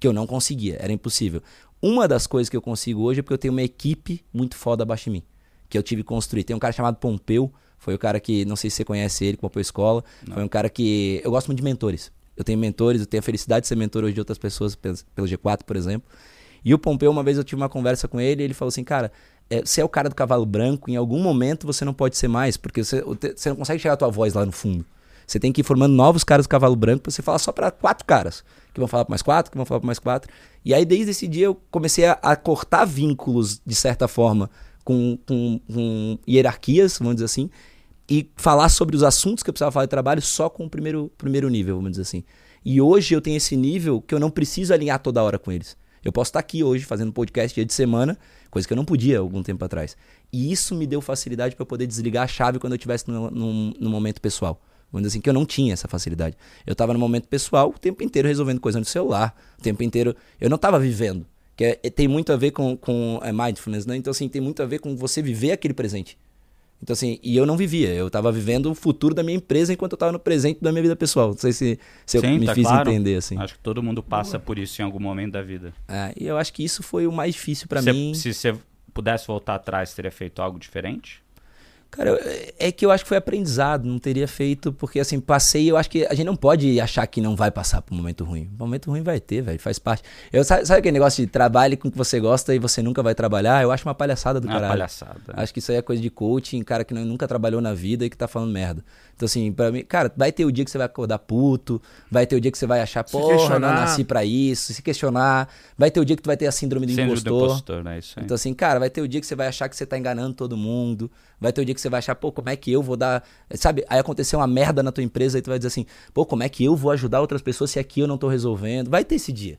Que eu não conseguia, era impossível. Uma das coisas que eu consigo hoje é porque eu tenho uma equipe muito foda abaixo de mim. Que eu tive que construir. Tem um cara chamado Pompeu, foi o cara que, não sei se você conhece ele, Pompeu Escola. Não. Foi um cara que. Eu gosto muito de mentores. Eu tenho mentores, eu tenho a felicidade de ser mentor hoje de outras pessoas, pelo G4, por exemplo. E o Pompeu, uma vez eu tive uma conversa com ele, e ele falou assim: Cara, é, você é o cara do cavalo branco, em algum momento você não pode ser mais, porque você, você não consegue chegar a tua voz lá no fundo. Você tem que ir formando novos caras do cavalo branco pra você falar só para quatro caras. Que vão falar para mais quatro, que vão falar para mais quatro. E aí, desde esse dia, eu comecei a, a cortar vínculos, de certa forma, com, com, com hierarquias, vamos dizer assim, e falar sobre os assuntos que eu precisava falar de trabalho só com o primeiro, primeiro nível, vamos dizer assim. E hoje eu tenho esse nível que eu não preciso alinhar toda hora com eles. Eu posso estar aqui hoje fazendo podcast dia de semana, coisa que eu não podia algum tempo atrás. E isso me deu facilidade para poder desligar a chave quando eu estivesse no, no, momento pessoal. Vamos dizer assim, que eu não tinha essa facilidade. Eu estava no momento pessoal o tempo inteiro resolvendo coisa no celular, o tempo inteiro. Eu não estava vivendo. Que é, tem muito a ver com, com é, mindfulness, né? Então, assim, tem muito a ver com você viver aquele presente. Então, assim, e eu não vivia. Eu estava vivendo o futuro da minha empresa enquanto eu estava no presente da minha vida pessoal. Não sei se, se Sim, eu me tá fiz claro. entender, assim. Acho que todo mundo passa por isso em algum momento da vida. É, e eu acho que isso foi o mais difícil para mim. Se você pudesse voltar atrás, teria feito algo diferente? Cara, é que eu acho que foi aprendizado, não teria feito, porque assim, passei, eu acho que a gente não pode achar que não vai passar por um momento ruim. Um momento ruim vai ter, velho, faz parte. Eu, sabe, sabe aquele negócio de trabalhe com o que você gosta e você nunca vai trabalhar? Eu acho uma palhaçada do é caralho. Uma palhaçada. Acho que isso aí é coisa de coaching, cara que nunca trabalhou na vida e que tá falando merda. Então, assim, pra mim, cara, vai ter o dia que você vai acordar puto, vai ter o dia que você vai achar, porra, não nasci pra isso, se questionar, vai ter o dia que tu vai ter a síndrome do síndrome impostor. Do impostor né? isso aí. Então, assim, cara, vai ter o dia que você vai achar que você tá enganando todo mundo, vai ter o dia que você vai achar, pô, como é que eu vou dar. Sabe, aí aconteceu uma merda na tua empresa e tu vai dizer assim, pô, como é que eu vou ajudar outras pessoas se aqui eu não tô resolvendo? Vai ter esse dia.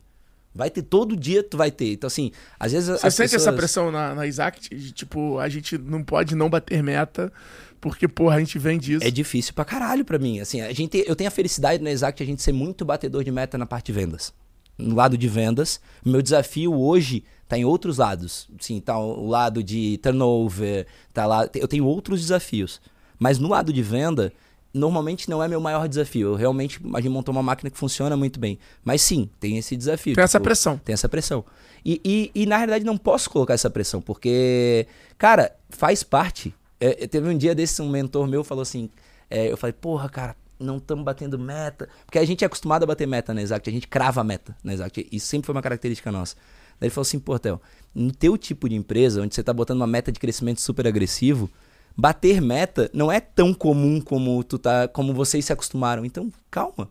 Vai ter todo dia, tu vai ter. Então, assim, às vezes. Você sente pessoas... essa pressão na, na Isaac? De, tipo, a gente não pode não bater meta porque, porra, a gente vem disso. É difícil pra caralho pra mim. Assim, a gente, eu tenho a felicidade na Exact a gente ser muito batedor de meta na parte de vendas. No lado de vendas. Meu desafio hoje tá em outros lados. Sim, tá o lado de turnover, tá lá. Eu tenho outros desafios. Mas no lado de venda, normalmente não é meu maior desafio. Eu realmente, a gente montou uma máquina que funciona muito bem. Mas sim, tem esse desafio. Tem tipo, essa pressão. Tem essa pressão. E, e, e, na realidade não posso colocar essa pressão, porque, cara, faz parte. É, teve um dia desse, um mentor meu falou assim: é, eu falei, porra, cara, não estamos batendo meta. Porque a gente é acostumado a bater meta na Exact, a gente crava a meta na Exact. Isso sempre foi uma característica nossa. Daí ele falou assim, pô, Theo, no teu tipo de empresa, onde você está botando uma meta de crescimento super agressivo, bater meta não é tão comum como tu tá, como vocês se acostumaram. Então, calma.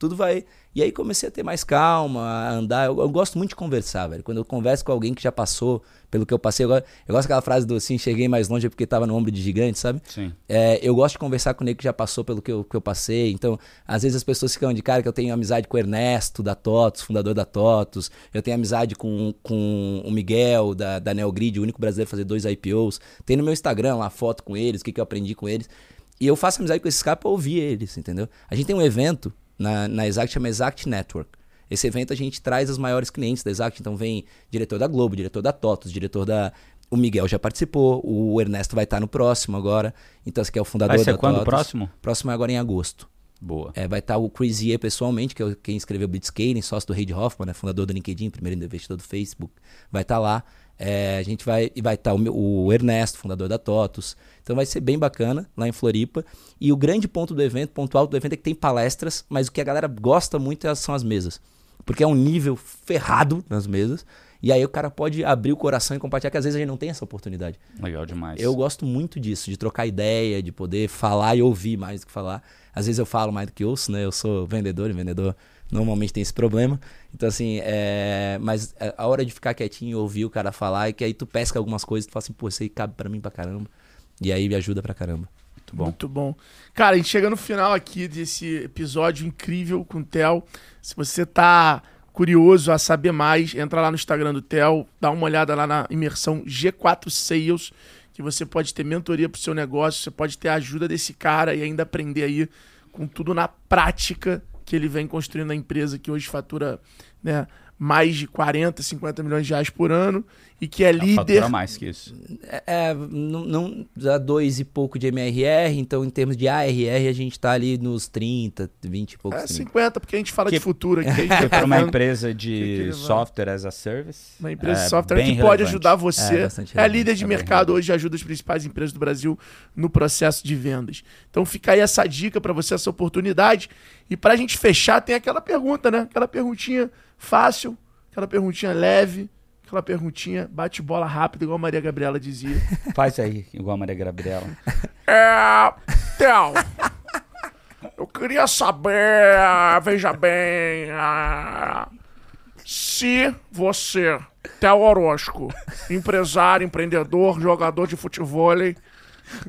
Tudo vai. E aí comecei a ter mais calma, a andar. Eu, eu, gosto muito de conversar, velho. Quando eu converso com alguém que já passou pelo que eu passei, eu, eu gosto daquela frase do assim, cheguei mais longe porque estava no ombro de gigante, sabe? Sim. É, eu gosto de conversar com alguém que já passou pelo que eu, que eu passei. Então, às vezes as pessoas ficam de cara que eu tenho amizade com o Ernesto, da TOTOS, fundador da TOTOS. Eu tenho amizade com, com o Miguel, da, da Neogrid, o único brasileiro a fazer dois IPOs. Tem no meu Instagram lá foto com eles, o que, que eu aprendi com eles. E eu faço amizade com esses caras pra ouvir eles, entendeu? A gente tem um evento na, na Exact, chama Exact Network. Esse evento a gente traz os maiores clientes da Exact, então vem diretor da Globo, diretor da TOTOS, diretor da... O Miguel já participou, o Ernesto vai estar no próximo agora. Então, esse aqui é o fundador vai ser da quando TOTOS. próximo? Próximo é agora em agosto. Boa. É, vai estar o Chris Ye pessoalmente, que é quem escreveu Blitzscaling, sócio do Reid Hoffman, né, fundador do LinkedIn, primeiro investidor do Facebook. Vai estar lá. É, a gente vai vai estar tá o, o, Ernesto, fundador da TOTUS. Então vai ser bem bacana lá em Floripa. E o grande ponto do evento, ponto alto do evento é que tem palestras, mas o que a galera gosta muito é, são as mesas. Porque é um nível ferrado nas mesas. E aí o cara pode abrir o coração e compartilhar, que às vezes a gente não tem essa oportunidade. Legal demais. Eu gosto muito disso, de trocar ideia, de poder falar e ouvir mais do que falar. Às vezes eu falo mais do que ouço, né? Eu sou vendedor e vendedor normalmente tem esse problema. Então, assim, é... mas é, a hora de ficar quietinho e ouvir o cara falar, é que aí tu pesca algumas coisas tu fala assim, pô, isso aí cabe pra mim pra caramba. E aí me ajuda pra caramba. Muito bom. Muito bom. Cara, a gente chega no final aqui desse episódio incrível com o Theo. Se você tá curioso a saber mais, entra lá no Instagram do Theo, dá uma olhada lá na imersão G4 Sales, que você pode ter mentoria pro seu negócio, você pode ter a ajuda desse cara e ainda aprender aí com tudo na prática que ele vem construindo a empresa que hoje fatura né, mais de 40, 50 milhões de reais por ano e que é líder. Fatura mais que isso. É, é não, não dá dois e pouco de MRR, então em termos de ARR a gente está ali nos 30, 20 e poucos. É 50, porque a gente fala que, de futuro aqui. Que para uma empresa de software as a service. Uma empresa é de software que relevante. pode ajudar você. É, é líder de é mercado hoje, ajuda as principais empresas do Brasil no processo de vendas. Então fica aí essa dica para você, essa oportunidade. E para a gente fechar, tem aquela pergunta, né? Aquela perguntinha fácil, aquela perguntinha leve, aquela perguntinha bate-bola rápido, igual a Maria Gabriela dizia. *laughs* Faz aí, igual a Maria Gabriela. É. Theo, eu queria saber, veja bem, se você, Theo Orozco, empresário, empreendedor, jogador de futebol,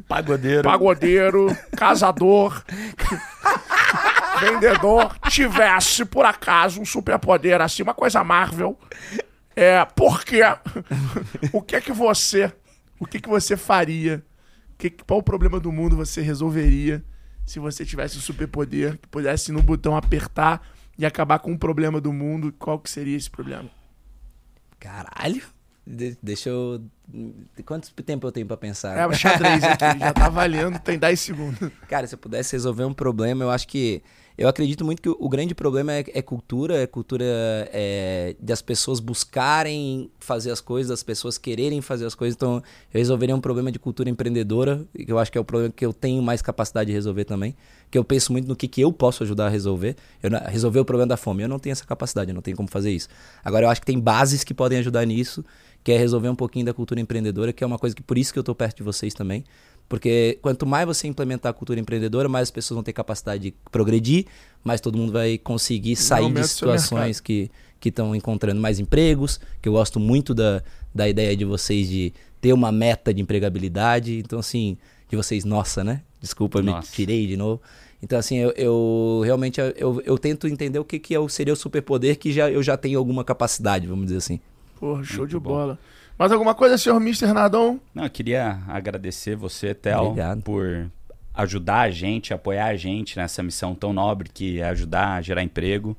pagodeiro, pagodeiro casador *laughs* vendedor tivesse, por acaso, um superpoder assim, uma coisa Marvel, é, por quê? o que é que você, o que que você faria? Que, qual o problema do mundo você resolveria se você tivesse um superpoder que pudesse no botão apertar e acabar com um problema do mundo? Qual que seria esse problema? Caralho. De deixa eu. Quanto tempo eu tenho para pensar? É, o xadrez aqui, já tá valendo, tem 10 segundos. Cara, se eu pudesse resolver um problema, eu acho que eu acredito muito que o, grande problema é, é cultura, é cultura é, das pessoas buscarem fazer as coisas, das pessoas quererem fazer as coisas. Então, eu resolveria um problema de cultura empreendedora, que eu acho que é o problema que eu tenho mais capacidade de resolver também. Que eu penso muito no que, que eu posso ajudar a resolver. Eu, resolver o problema da fome. Eu não tenho essa capacidade, eu não tenho como fazer isso. Agora, eu acho que tem bases que podem ajudar nisso, que é resolver um pouquinho da cultura empreendedora, que é uma coisa que por isso que eu estou perto de vocês também. Porque quanto mais você implementar a cultura empreendedora, mais as pessoas vão ter capacidade de progredir, mais todo mundo vai conseguir sair de situações que estão encontrando mais empregos, que eu gosto muito da, da ideia de vocês de ter uma meta de empregabilidade. Então, assim, de vocês, nossa, né? Desculpa, nossa. me tirei de novo. Então, assim, eu, eu realmente eu, eu tento entender o que, que é seria o superpoder que já, eu já tenho alguma capacidade, vamos dizer assim. Porra, show muito de bom. bola. Mais alguma coisa, senhor Mr. Nadon? Não, eu queria agradecer você, Theo, por ajudar a gente, apoiar a gente nessa missão tão nobre que é ajudar a gerar emprego.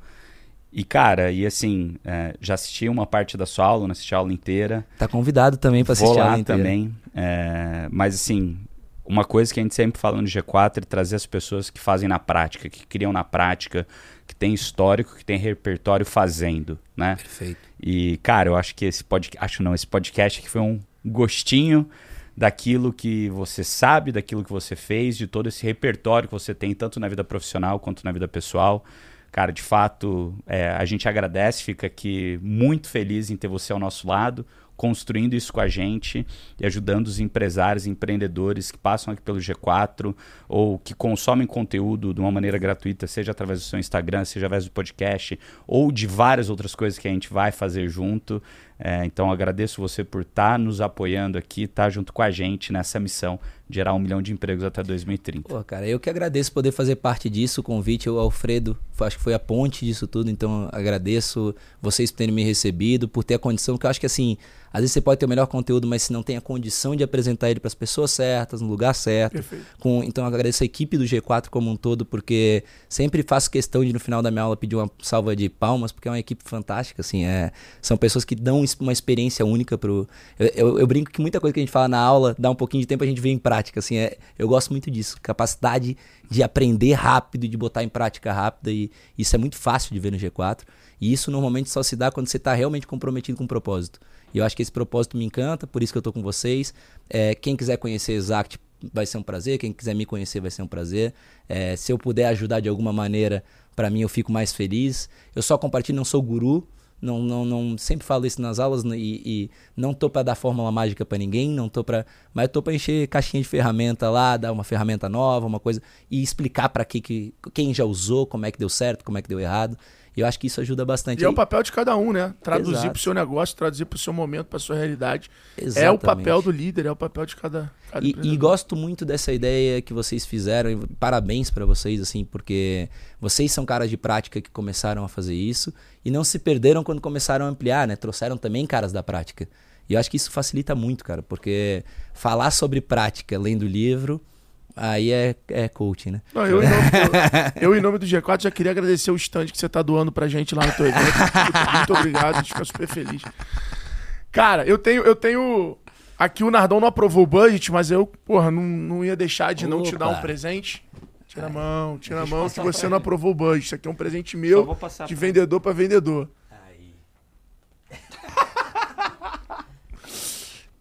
E, cara, e assim, é, já assisti uma parte da sua aula, não assisti a aula inteira. Tá convidado também para assistir Vou a aula inteira. também. É, mas, assim, uma coisa que a gente sempre fala no G4 é trazer as pessoas que fazem na prática, que criam na prática, que tem histórico, que tem repertório fazendo, né? Perfeito. E, cara, eu acho que esse podcast, acho não, esse podcast aqui foi um gostinho daquilo que você sabe, daquilo que você fez, de todo esse repertório que você tem, tanto na vida profissional quanto na vida pessoal. Cara, de fato, é, a gente agradece, fica aqui muito feliz em ter você ao nosso lado construindo isso com a gente e ajudando os empresários, empreendedores que passam aqui pelo G4 ou que consomem conteúdo de uma maneira gratuita, seja através do seu Instagram, seja através do podcast ou de várias outras coisas que a gente vai fazer junto. É, então agradeço você por estar tá nos apoiando aqui, estar tá junto com a gente nessa missão de gerar um milhão de empregos até 2030. Pô, cara, eu que agradeço poder fazer parte disso, o convite, o Alfredo, acho que foi a ponte disso tudo, então agradeço vocês por terem me recebido, por ter a condição, que eu acho que assim, às vezes você pode ter o melhor conteúdo, mas se não tem a condição de apresentar ele para as pessoas certas, no lugar certo. Com, então agradeço a equipe do G4 como um todo, porque sempre faço questão de no final da minha aula pedir uma salva de palmas, porque é uma equipe fantástica, assim, é, são pessoas que dão uma experiência única pro. Eu, eu, eu, brinco que muita coisa que a gente fala na aula dá um pouquinho de tempo a gente vê em prática, assim, é, eu gosto muito disso, capacidade de aprender rápido, de botar em prática rápida e isso é muito fácil de ver no G4. E isso normalmente só se dá quando você está realmente comprometido com o propósito. E eu acho que esse propósito me encanta, por isso que eu tô com vocês. É, quem quiser conhecer Exact vai ser um prazer, quem quiser me conhecer vai ser um prazer. É, se eu puder ajudar de alguma maneira, para mim eu fico mais feliz. Eu só compartilho, não sou guru, não, não, não sempre falo isso nas aulas né, e, e não tô para dar fórmula mágica para ninguém, não tô para, mas tô para encher caixinha de ferramenta lá, dar uma ferramenta nova, uma coisa e explicar para que, que quem já usou, como é que deu certo, como é que deu errado. E eu acho que isso ajuda bastante. E é o papel de cada um, né? Traduzir para o seu negócio, traduzir para o seu momento, para sua realidade. Exatamente. É o papel do líder, é o papel de cada. cada e, e, gosto muito dessa ideia que vocês fizeram. Parabéns para vocês, assim, porque vocês são caras de prática que começaram a fazer isso e não se perderam quando começaram a ampliar, né? Trouxeram também caras da prática. E eu acho que isso facilita muito, cara, porque falar sobre prática lendo livro Aí é, é coaching, né? Não, eu, em nome, eu, *laughs* eu, em nome do G4, já queria agradecer o stand que você tá doando pra gente lá no teu evento. Muito obrigado, a gente fica super feliz. Cara, eu tenho, eu tenho. Aqui o Nardão não aprovou o budget, mas eu, porra, não, não ia deixar de Opa. não te dar um presente. Tira a mão, tira a mão que você não aprovou o budget. Isso aqui é um presente meu de vendedor para vendedor.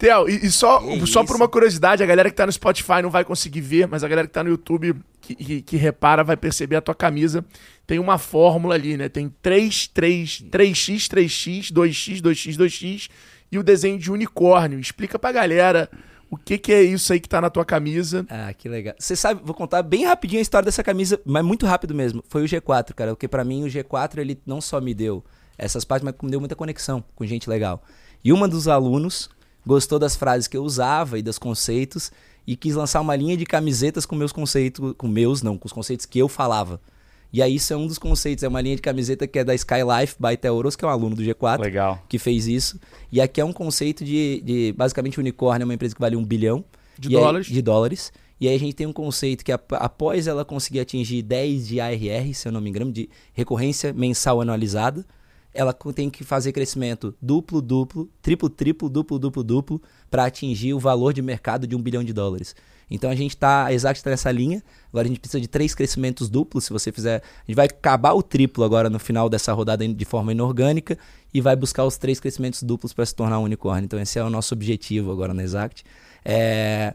Theo, e, e só, só por uma curiosidade, a galera que tá no Spotify não vai conseguir ver, mas a galera que tá no YouTube que, que, que, repara vai perceber a tua camisa. Tem uma fórmula ali, né? Tem 3, 3, 3x, 3x, 2x, 2x, 2x e o desenho de unicórnio. Explica pra galera o que, que é isso aí que tá na tua camisa. Ah, que legal. Você sabe, vou contar bem rapidinho a história dessa camisa, mas muito rápido mesmo. Foi o G4, cara, porque para mim o G4 ele não só me deu essas partes, mas me deu muita conexão com gente legal. E uma dos alunos gostou das frases que eu usava e dos conceitos e quis lançar uma linha de camisetas com meus conceitos, com meus não, com os conceitos que eu falava. E aí isso é um dos conceitos, é uma linha de camiseta que é da Skylife by Teoros, que é um aluno do G4, Legal. que fez isso. E aqui é um conceito de, de basicamente unicórnio é uma empresa que vale um bilhão de dólares. Aí, de dólares. E aí a gente tem um conceito que após ela conseguir atingir 10 de ARR, se eu não me engano, de recorrência mensal anualizada, ela tem que fazer crescimento duplo, duplo, triplo, triplo, duplo, duplo, duplo, para atingir o valor de mercado de um bilhão de dólares. Então a gente está exato nessa linha. Agora a gente precisa de três crescimentos duplos. Se você fizer, a gente vai acabar o triplo agora no final dessa rodada de forma inorgânica e vai buscar os três crescimentos duplos para se tornar um unicórnio. Então esse é o nosso objetivo agora na Exact. É,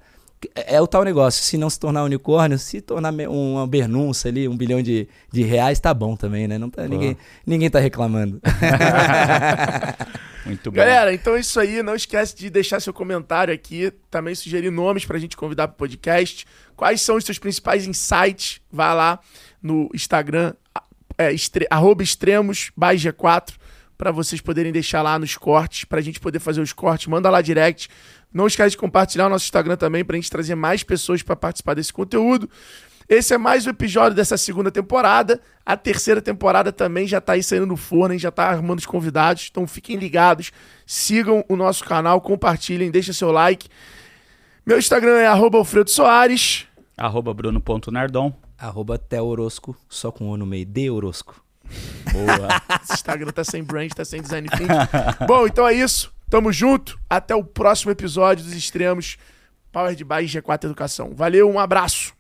é o tal negócio, se não se tornar unicórnio, se tornar uma bernunça ali, um bilhão de, de reais, tá bom também, né? Não tá, ninguém, ninguém tá reclamando. *laughs* Muito bom. Galera, então é isso aí. Não esquece de deixar seu comentário aqui. Também sugerir nomes pra gente convidar pro podcast. Quais são os seus principais insights? Vá lá no Instagram, é, estre, arroba extremos, G4, para vocês poderem deixar lá nos cortes, pra gente poder fazer os cortes. Manda lá direct não esquece de compartilhar o nosso Instagram também para a gente trazer mais pessoas para participar desse conteúdo. Esse é mais um episódio dessa segunda temporada. A terceira temporada também já está aí saindo no forno, hein? já está arrumando os convidados. Então fiquem ligados, sigam o nosso canal, compartilhem, deixem seu like. Meu Instagram é arroba Alfredo Soares. Arroba Bruno.nardon. Arroba Teorosco, só com o no meio, de Orosco. Boa. *laughs* Esse Instagram tá sem brand, tá sem design thinking. Bom, então é isso. Tamo junto. Até o próximo episódio dos Extremos. Power de Bike G4 Educação. Valeu, um abraço.